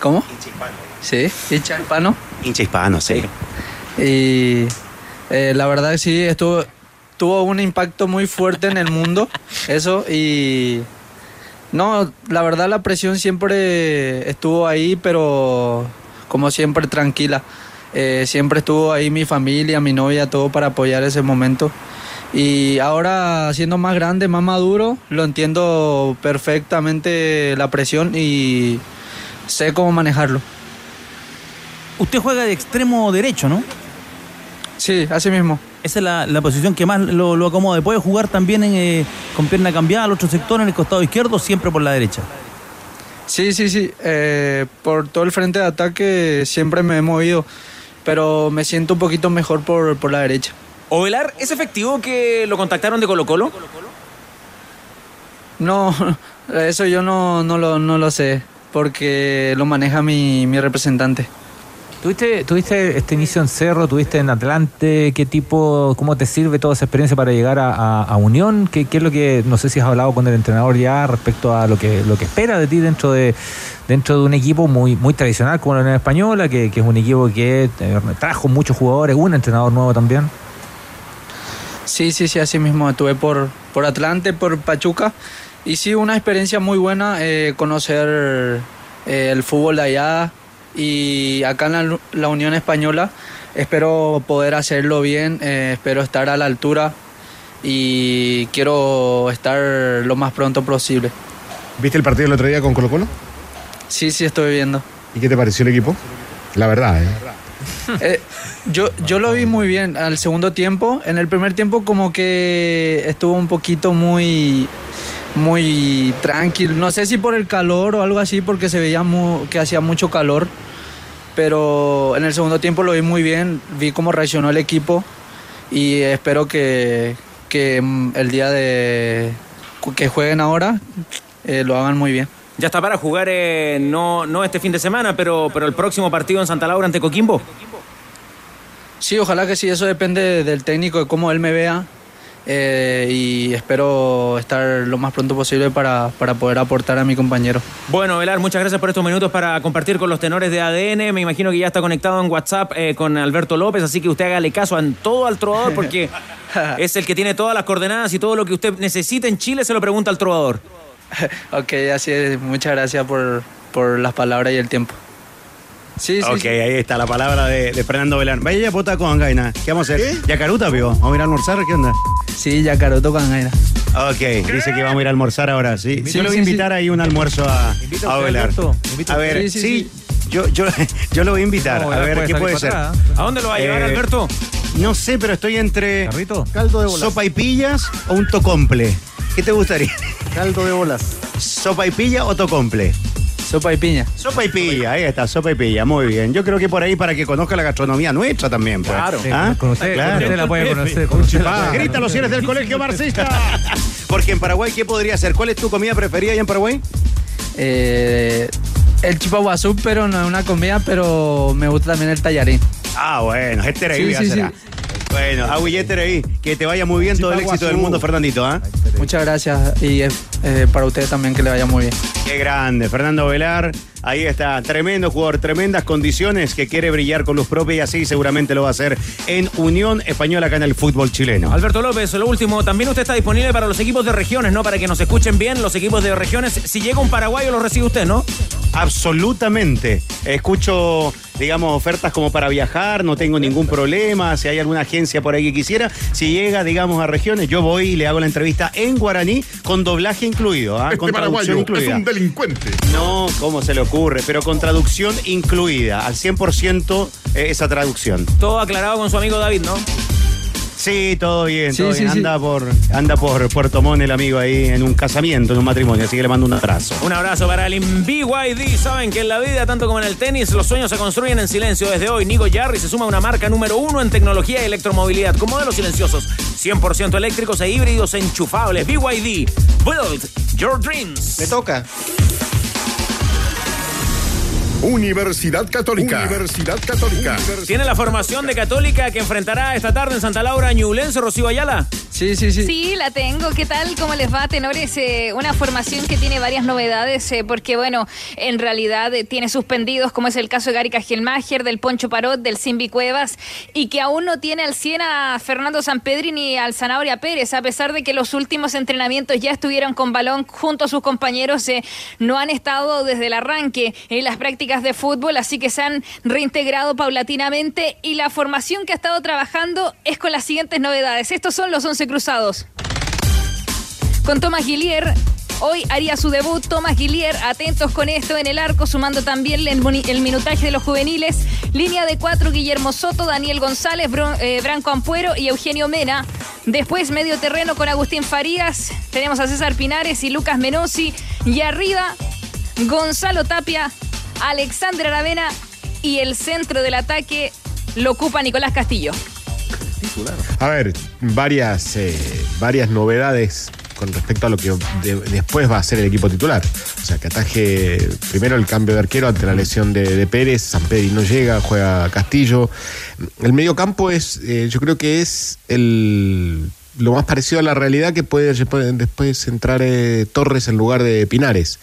¿cómo? Hincha hispano. Sí, hincha hispano. Hincha hispano, sí. Y la verdad sí, estuvo, tuvo un impacto muy fuerte en el mundo, eso, y no, la verdad la presión siempre estuvo ahí, pero como siempre tranquila. Eh, siempre estuvo ahí mi familia, mi novia, todo para apoyar ese momento. Y ahora siendo más grande, más maduro, lo entiendo perfectamente la presión y sé cómo manejarlo. Usted juega de extremo derecho, ¿no? Sí, así mismo. Esa es la, posición que más lo, lo, acomoda. Puede jugar también eh, con pierna cambiada al otro sector, en el costado izquierdo, siempre por la derecha. Sí, sí, sí. Eh, por todo el frente de ataque siempre me he movido, pero me siento un poquito mejor por, por la derecha. ¿Ovelar es efectivo que lo contactaron de Colo Colo? No, eso yo no, no, lo, no lo sé, porque lo maneja mi, mi representante. ¿Tuviste, ¿Tuviste este inicio en Cerro? ¿Tuviste en Atlante? ¿Qué tipo, cómo te sirve toda esa experiencia para llegar a, Unión? ¿Qué, es lo que, no sé si has hablado con el entrenador ya respecto a lo que, lo que espera de ti dentro de, dentro de un equipo muy, muy tradicional como la Unión Española, que, es un equipo que eh, trajo muchos jugadores, un entrenador nuevo también? Sí, sí, sí, así mismo. Estuve por, por Atlante, por Pachuca. Y sí, una experiencia muy buena, eh, conocer eh, el fútbol de allá, y acá en la, Unión Española espero poder hacerlo bien, eh, espero estar a la altura y quiero estar lo más pronto posible. ¿Viste el partido el otro día con Colo Colo? Sí, sí, estoy viendo. ¿Y qué te pareció el equipo? La verdad, ¿eh? eh yo, yo lo vi muy bien al segundo tiempo. En el primer tiempo como que estuvo un poquito muy muy tranquilo. No sé si por el calor o algo así, porque se veía que hacía mucho calor. Pero en el segundo tiempo lo vi muy bien, vi cómo reaccionó el equipo y espero que, el día de que jueguen ahora eh, lo hagan muy bien. Ya está para jugar, eh, no, no este fin de semana, pero, pero el próximo partido en Santa Laura ante Coquimbo. Sí, ojalá que sí, eso depende del técnico, de cómo él me vea. Eh, y espero estar lo más pronto posible para, poder aportar a mi compañero. Bueno, Velar, muchas gracias por estos minutos para compartir con los tenores de ADN. Me imagino que ya está conectado en WhatsApp eh, con Alberto López, así que usted hágale caso a todo al trovador porque es el que tiene todas las coordenadas y todo lo que usted necesita en Chile se lo pregunta al trovador. ok, así es. Muchas gracias por, por las palabras y el tiempo. Sí, sí. Ok, ahí está la palabra de, Fernando Belán. Vaya ya pota con gaina. ¿Qué vamos a hacer? ¿Qué? ¿Yacaruta, pio? ¿Vamos a ir a almorzar? ¿Qué onda? Sí, Yacaruto con gaina. Ok, dice que vamos a ir a almorzar ahora, sí. yo le voy a invitar ahí un almuerzo a, a Ovelar. A ver, sí, yo, yo, yo lo voy a invitar. a ver, ¿qué puede ser? ¿A dónde lo va a llevar, eh, Alberto? No sé, pero estoy entre Caldo de bolas. sopa y pillas o un tocomple. ¿Qué te gustaría? Caldo de bolas. ¿Sopa y pilla o tocomple? Sopa y piña. Sopa y pilla, ahí está, sopa y pilla, muy bien. Yo creo que por ahí para que conozca la gastronomía nuestra también. Pues. Claro. ¿Ah? Con usted- Claro. usted la puede conocer, con usted la puede conocer. Grítalo si eres del colegio marxista. Porque en Paraguay, ¿qué podría ser? ¿Cuál es tu comida preferida ahí en Paraguay? Eh, el chipaguazú, pero no es una comida, pero me gusta también el tallarín. Ah, bueno, este era Sí, sí, será. sí. Bueno, Agüillete ahí. Que te vaya muy bien todo el éxito del mundo, Fernandito. ¿ah? Muchas gracias y eh, eh, para ustedes también que le vaya muy bien. Qué grande, Fernando Velar. Ahí está, tremendo jugador, tremendas condiciones que quiere brillar con luz propia y así seguramente lo va a hacer en Unión Española acá en el fútbol chileno. Alberto López, lo último, también usted está disponible para los equipos de regiones, ¿no? Para que nos escuchen bien los equipos de regiones. Si llega un paraguayo, lo recibe usted, ¿no? Absolutamente. Escucho, digamos, ofertas como para viajar, no tengo ningún problema. Si hay alguna agencia por ahí que quisiera, si llega, digamos, a regiones, yo voy y le hago la entrevista en guaraní con doblaje incluido, ¿ah? Este con traducción incluida. es un delincuente. No, ¿cómo se le ocurre? Pero con traducción incluida, al 100% eh, esa traducción. Todo aclarado con su amigo David, ¿no? Sí, todo bien, Sí, todo sí, bien. sí. Anda por anda por Puerto Montt el amigo ahí en un casamiento, en un matrimonio, así que le mando un abrazo. Un abrazo para el BYD. Saben que en la vida, tanto como en el tenis, los sueños se construyen en silencio. Desde hoy, Nigo Jarry se suma a una marca número uno en tecnología y electromovilidad, con modelos silenciosos, 100% eléctricos e híbridos enchufables. BYD, build your dreams. Me toca. Universidad Católica. Universidad Católica. ¿Tiene la formación de Católica que enfrentará esta tarde en Santa Laura Ñublense, Rocío Ayala? Sí, sí, sí. Sí, la tengo. ¿Qué tal? ¿Cómo les va, tenores? Eh, una formación que tiene varias novedades, eh, porque, bueno, en realidad eh, tiene suspendidos, como es el caso de Gary Cajelmacher, del Poncho Parot, del Simbi Cuevas, y que aún no tiene al 100 a Fernando Sampedri ni al Zanahoria Pérez, a pesar de que los últimos entrenamientos ya estuvieron con balón junto a sus compañeros, eh, no han estado desde el arranque en las prácticas de fútbol, así que se han reintegrado paulatinamente y la formación que ha estado trabajando es con las siguientes novedades. Estos son los 11 cruzados. Con Tomás Guillier. Hoy haría su debut Tomás Guillier, atentos con esto en el arco, sumando también el, minutaje de los juveniles. Línea de cuatro, Guillermo Soto, Daniel González, eh, Branco Ampuero y Eugenio Mena. Después medio terreno con Agustín Farías, tenemos a César Pinares y Lucas Menosi. Y arriba, Gonzalo Tapia, Alexandra Aravena y el centro del ataque lo ocupa Nicolás Castillo. A ver, varias, eh, varias novedades con respecto a lo que de- después va a ser el equipo titular. O sea, que ataje primero el cambio de arquero ante la lesión de, de Pérez, San Pedro no llega, juega Castillo. El medio campo es, eh, yo creo que es el lo más parecido a la realidad que puede después entrar eh, Torres en lugar de Pinares.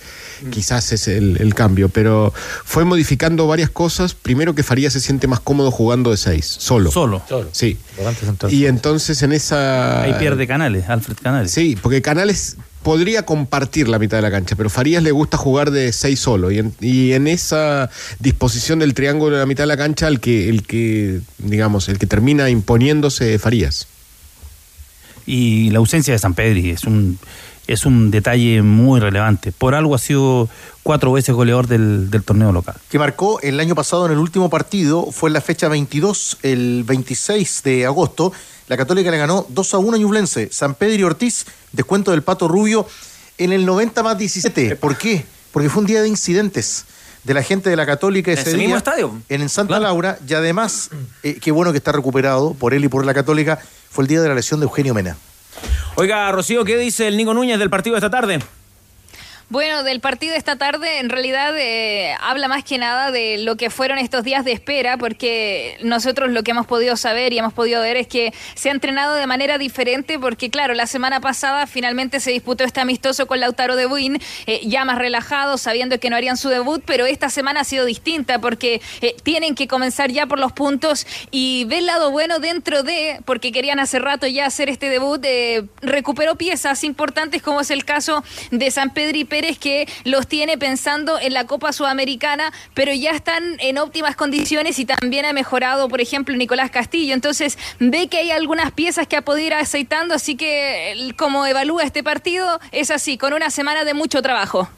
Quizás es el, el cambio, pero fue modificando varias cosas. Primero que Faría se siente más cómodo jugando de seis, solo. Solo. Sí. Volante central. Y entonces en esa... Ahí pierde Canales, Alfred Canales. Sí, porque Canales podría compartir la mitad de la cancha, pero Farías le gusta jugar de seis solo. Y en, y en esa disposición del triángulo de la mitad de la cancha, el que, el que, digamos, el que termina imponiéndose Farías. Y la ausencia de San Pedri es un, es un detalle muy relevante. Por algo ha sido cuatro veces goleador del, del torneo local. que marcó el año pasado en el último partido, fue en la fecha 22, el 26 de agosto. La Católica le ganó 2 a 1 a Ñublense. San Pedro y Ortiz, descuento del Pato Rubio en el 90 más 17. ¿Por qué? Porque fue un día de incidentes de la gente de la Católica ese, ese día mismo estadio? en el Santa Laura y además, eh, qué bueno que está recuperado por él y por la Católica, fue el día de la lesión de Eugenio Mena. Oiga, Rocío, ¿qué dice el Nico Núñez del partido de esta tarde? Bueno, del partido esta tarde en realidad eh, habla más que nada de lo que fueron estos días de espera, porque nosotros lo que hemos podido saber y hemos podido ver es que se ha entrenado de manera diferente, porque claro, la semana pasada finalmente se disputó este amistoso con Lautaro de Buin, eh, ya más relajado, sabiendo que no harían su debut, pero esta semana ha sido distinta, porque eh, tienen que comenzar ya por los puntos y ve el lado bueno dentro de, porque querían hace rato ya hacer este debut, eh, recuperó piezas importantes como es el caso de San Pedro y Que los tiene pensando en la Copa Sudamericana, pero ya están en óptimas condiciones y también ha mejorado, por ejemplo, Nicolás Castillo. Entonces ve que hay algunas piezas que ha podido ir aceitando, así que como evalúa este partido, es así, con una semana de mucho trabajo.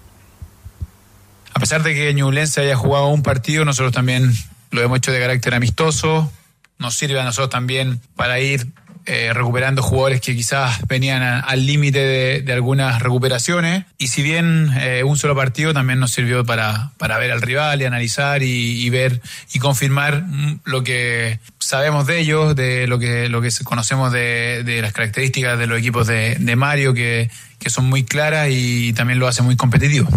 A pesar de que Ñublense haya jugado un partido, nosotros también lo hemos hecho de carácter amistoso. Nos sirve a nosotros también para ir eh, recuperando jugadores que quizás venían al límite de, algunas recuperaciones. Y si bien eh, un solo partido también nos sirvió para, para ver al rival y analizar y, y ver y confirmar mm, lo que sabemos de ellos, de lo que, lo que conocemos de, de las características de los equipos de, de Mario, que, que son muy claras y también lo hace muy competitivo.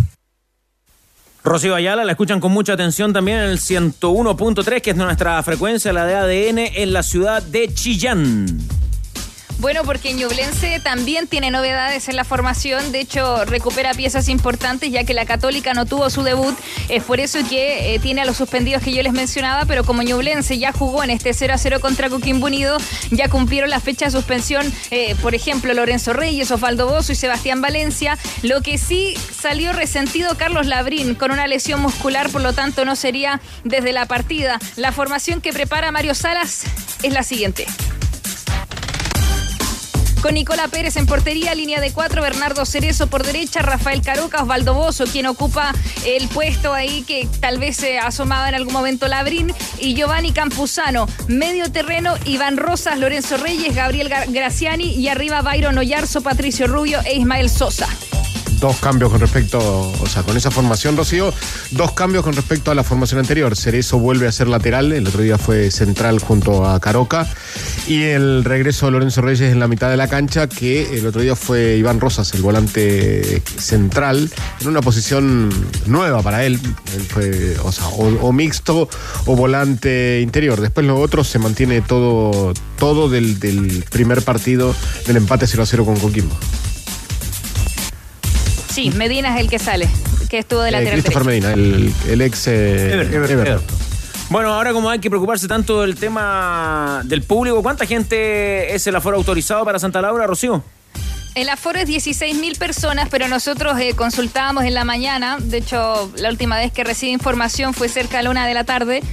Rocío Ayala la escuchan con mucha atención también en el 101.3, que es nuestra frecuencia, la de ADN, en la ciudad de Chillán. Bueno, porque Ñublense también tiene novedades en la formación, de hecho recupera piezas importantes ya que la Católica no tuvo su debut, es por eso que eh, tiene a los suspendidos que yo les mencionaba, pero como Ñublense ya jugó en este 0 a 0 contra Coquimbo Unido, ya cumplieron la fecha de suspensión, eh, por ejemplo, Lorenzo Reyes, Osvaldo Bozo y Sebastián Valencia, lo que sí salió resentido Carlos Labrín con una lesión muscular, por lo tanto no sería desde la partida. La formación que prepara Mario Salas es la siguiente. Con Nicola Pérez en portería, línea de cuatro, Bernardo Cerezo por derecha, Rafael Caroca, Osvaldo Bozo, quien ocupa el puesto ahí que tal vez se asomaba en algún momento Labrín, y Giovanni Campuzano. Medio terreno, Iván Rosas, Lorenzo Reyes, Gabriel Graciani y arriba Byron Oyarzo, Patricio Rubio e Ismael Sosa. Dos cambios con respecto, o sea, con esa formación, Rocío, dos cambios con respecto a la formación anterior. Cerezo vuelve a ser lateral, el otro día fue central junto a Caroca, y el regreso de Lorenzo Reyes en la mitad de la cancha, que el otro día fue Iván Rosas, el volante central, en una posición nueva para él, él fue, o sea, o, mixto o volante interior. Después lo otro se mantiene todo, todo del, del primer partido del empate 0 a 0 con Coquimbo. Sí, Medina es el que sale, que estuvo de Eh, lateral Christopher derecho. Medina, el, el ex eh, Everton. Bueno, ahora como hay que preocuparse tanto del tema del público, ¿cuánta gente es el aforo autorizado para Santa Laura, Rocío? El aforo es 16 mil personas, pero nosotros eh, consultábamos en la mañana. De hecho, la última vez que recibí información fue cerca de la una de la tarde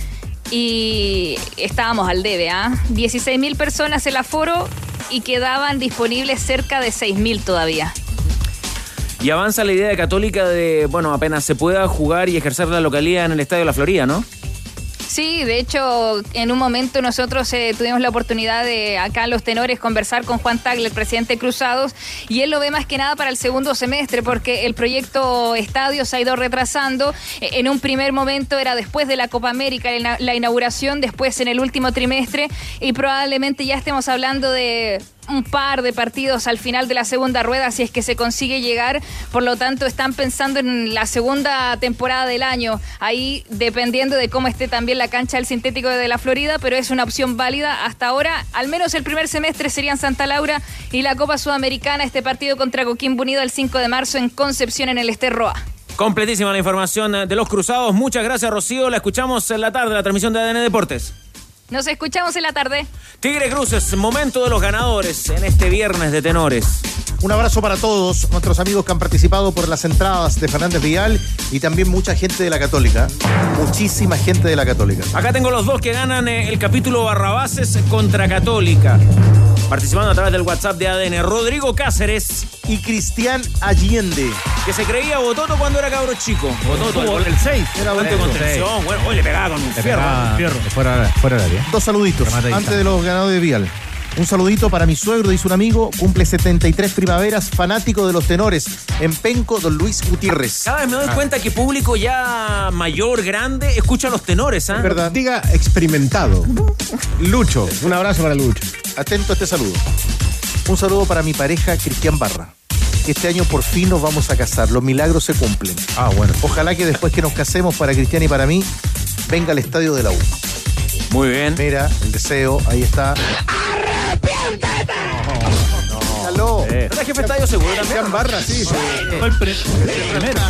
y estábamos al debe, ¿ah? 16 mil personas el aforo y quedaban disponibles cerca de 6 mil todavía. Y avanza la idea de Católica de, bueno, apenas se pueda jugar y ejercer la localidad en el Estadio La Florida, ¿no? Sí, de hecho, en un momento nosotros eh, tuvimos la oportunidad de acá Los Tenores conversar con Juan Tagle, el presidente de Cruzados, y él lo ve más que nada para el segundo semestre, porque el proyecto Estadio se ha ido retrasando. Eh, En un primer momento era después de la Copa América la inauguración, después en el último trimestre, y probablemente ya estemos hablando de un par de partidos al final de la segunda rueda si es que se consigue llegar. Por lo tanto, están pensando en la segunda temporada del año. Ahí dependiendo de cómo esté también la cancha del sintético de la Florida, pero es una opción válida. Hasta ahora, al menos el primer semestre serían Santa Laura y la Copa Sudamericana, este partido contra Coquimbo Unido el 5 de marzo en Concepción en el Esterroa. Completísima la información de los cruzados. Muchas gracias, Rocío. La escuchamos en la tarde, la transmisión de ADN Deportes. Nos escuchamos en la tarde. Tigre Cruces, momento de los ganadores en este viernes de tenores. Un abrazo para todos nuestros amigos que han participado por las entradas de Fernández Vial y también mucha gente de la Católica. Muchísima gente de la Católica. Acá tengo los dos que ganan eh, el capítulo Barrabases contra Católica. Participando a través del WhatsApp de ADN, Rodrigo Cáceres. Y Cristian Allende. Que se creía Bototo cuando era cabro chico. Bototo, el 6. Era contención. Bueno, hoy le pegaba con un Le fierro. pegaba fierro. Fuera, fuera del área. Dos saluditos antes de los ganadores de Vial. Un saludito para mi suegro, dice un amigo, cumple 73 primaveras, fanático de los tenores, en Penco, don Luis Gutiérrez. Cada vez me doy cuenta que público ya mayor, grande, escucha a los tenores, ¿ah? verdad. Diga experimentado. Lucho. Un abrazo para Lucho. Atento a este saludo. Un saludo para mi pareja Cristian Barra. Este año por fin nos vamos a casar, los milagros se cumplen. Ah, bueno. Ojalá que después que nos casemos para Cristian y para mí, venga al estadio de la U. Muy bien. Mira, el deseo, ahí está. Aló. ¿Verdad jefe estadio seguro también? Barra, sí. sí. Fue el primero.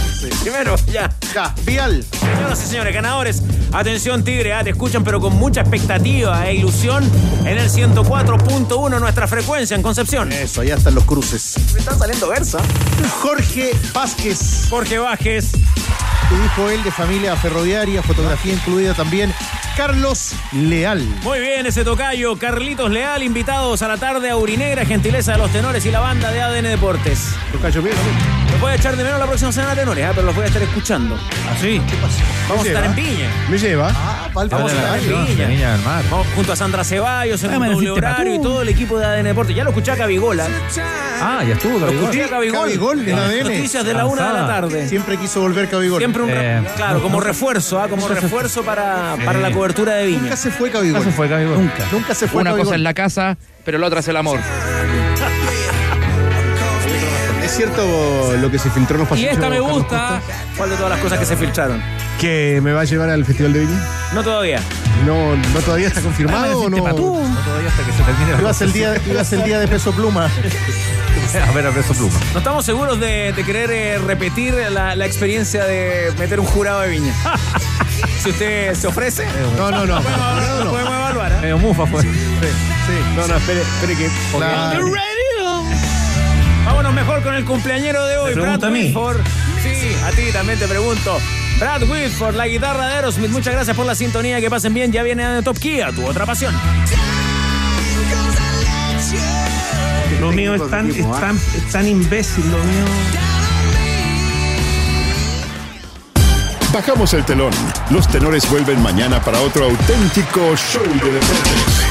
Primero, ya. Ya, Vial. Señoras y señores, ganadores, atención Tigre, ah, te escuchan pero con mucha expectativa e ilusión en el 104.1 nuestra frecuencia en Concepción. Eso, allá están los cruces. Me están saliendo versa. Jorge Vázquez. Jorge Bajes. Tu hijo él de familia ferroviaria, fotografía incluida también. Carlos Leal. Muy bien, ese tocayo. Carlitos Leal, invitados a la tarde a Urinegra, gentileza de los tenores y la banda de ADN Deportes. Tocayo bien, ¿no? Los voy a echar de menos la próxima semana, tenores, ah, pero los voy a estar escuchando. ¿Así? Vamos a estar en Viña. Me lleva. Vamos a en Viña. Viña del Mar. Vamos junto a Sandra Ceballos, en Ah, un doble horario y todo el equipo de ADN Deporte. Ya lo escuché a Cabigola. Ah, ya estuvo, Lo escuché a Cabigol. Cabigol en ADN. Noticias de la una de la tarde. Siempre quiso volver Cabigol. Siempre un re- Eh, claro, como refuerzo, ah, como refuerzo para, para la cobertura de Viña. Nunca se fue Cabigol. Nunca se fue Gabigol. Nunca. Nunca se fue Una Cabigol. cosa es la casa, pero la otra es el amor. Es cierto lo que se filtró en los Y pasillos. esta me Carlos gusta. ¿Cuál de todas las cosas que se filtraron? Que me va a llevar al Festival de Viña. No todavía. No, no todavía está confirmado o no. No todavía hasta que se termine la Ibas el día, ibas el día de peso pluma. A ver, a peso pluma. No estamos seguros de, de querer eh, repetir la, la experiencia de meter un jurado de Viña. si usted se ofrece, No, no, no. podemos, No, no. podemos evaluar. ¿eh? Medio mufa fue. Sí, no, no, espere, espere que. La- Vámonos mejor con el cumpleañero de hoy, ¿Me Brad a mí? Sí, a ti también te pregunto. Brad Whitford, la guitarra de Aerosmith. Muchas gracias por la sintonía. Que pasen bien. Ya viene de Top Kia, tu otra pasión. Lo mío es tan, es tan, es tan imbécil, lo mío. Bajamos el telón. Los tenores vuelven mañana para otro auténtico show de deportes.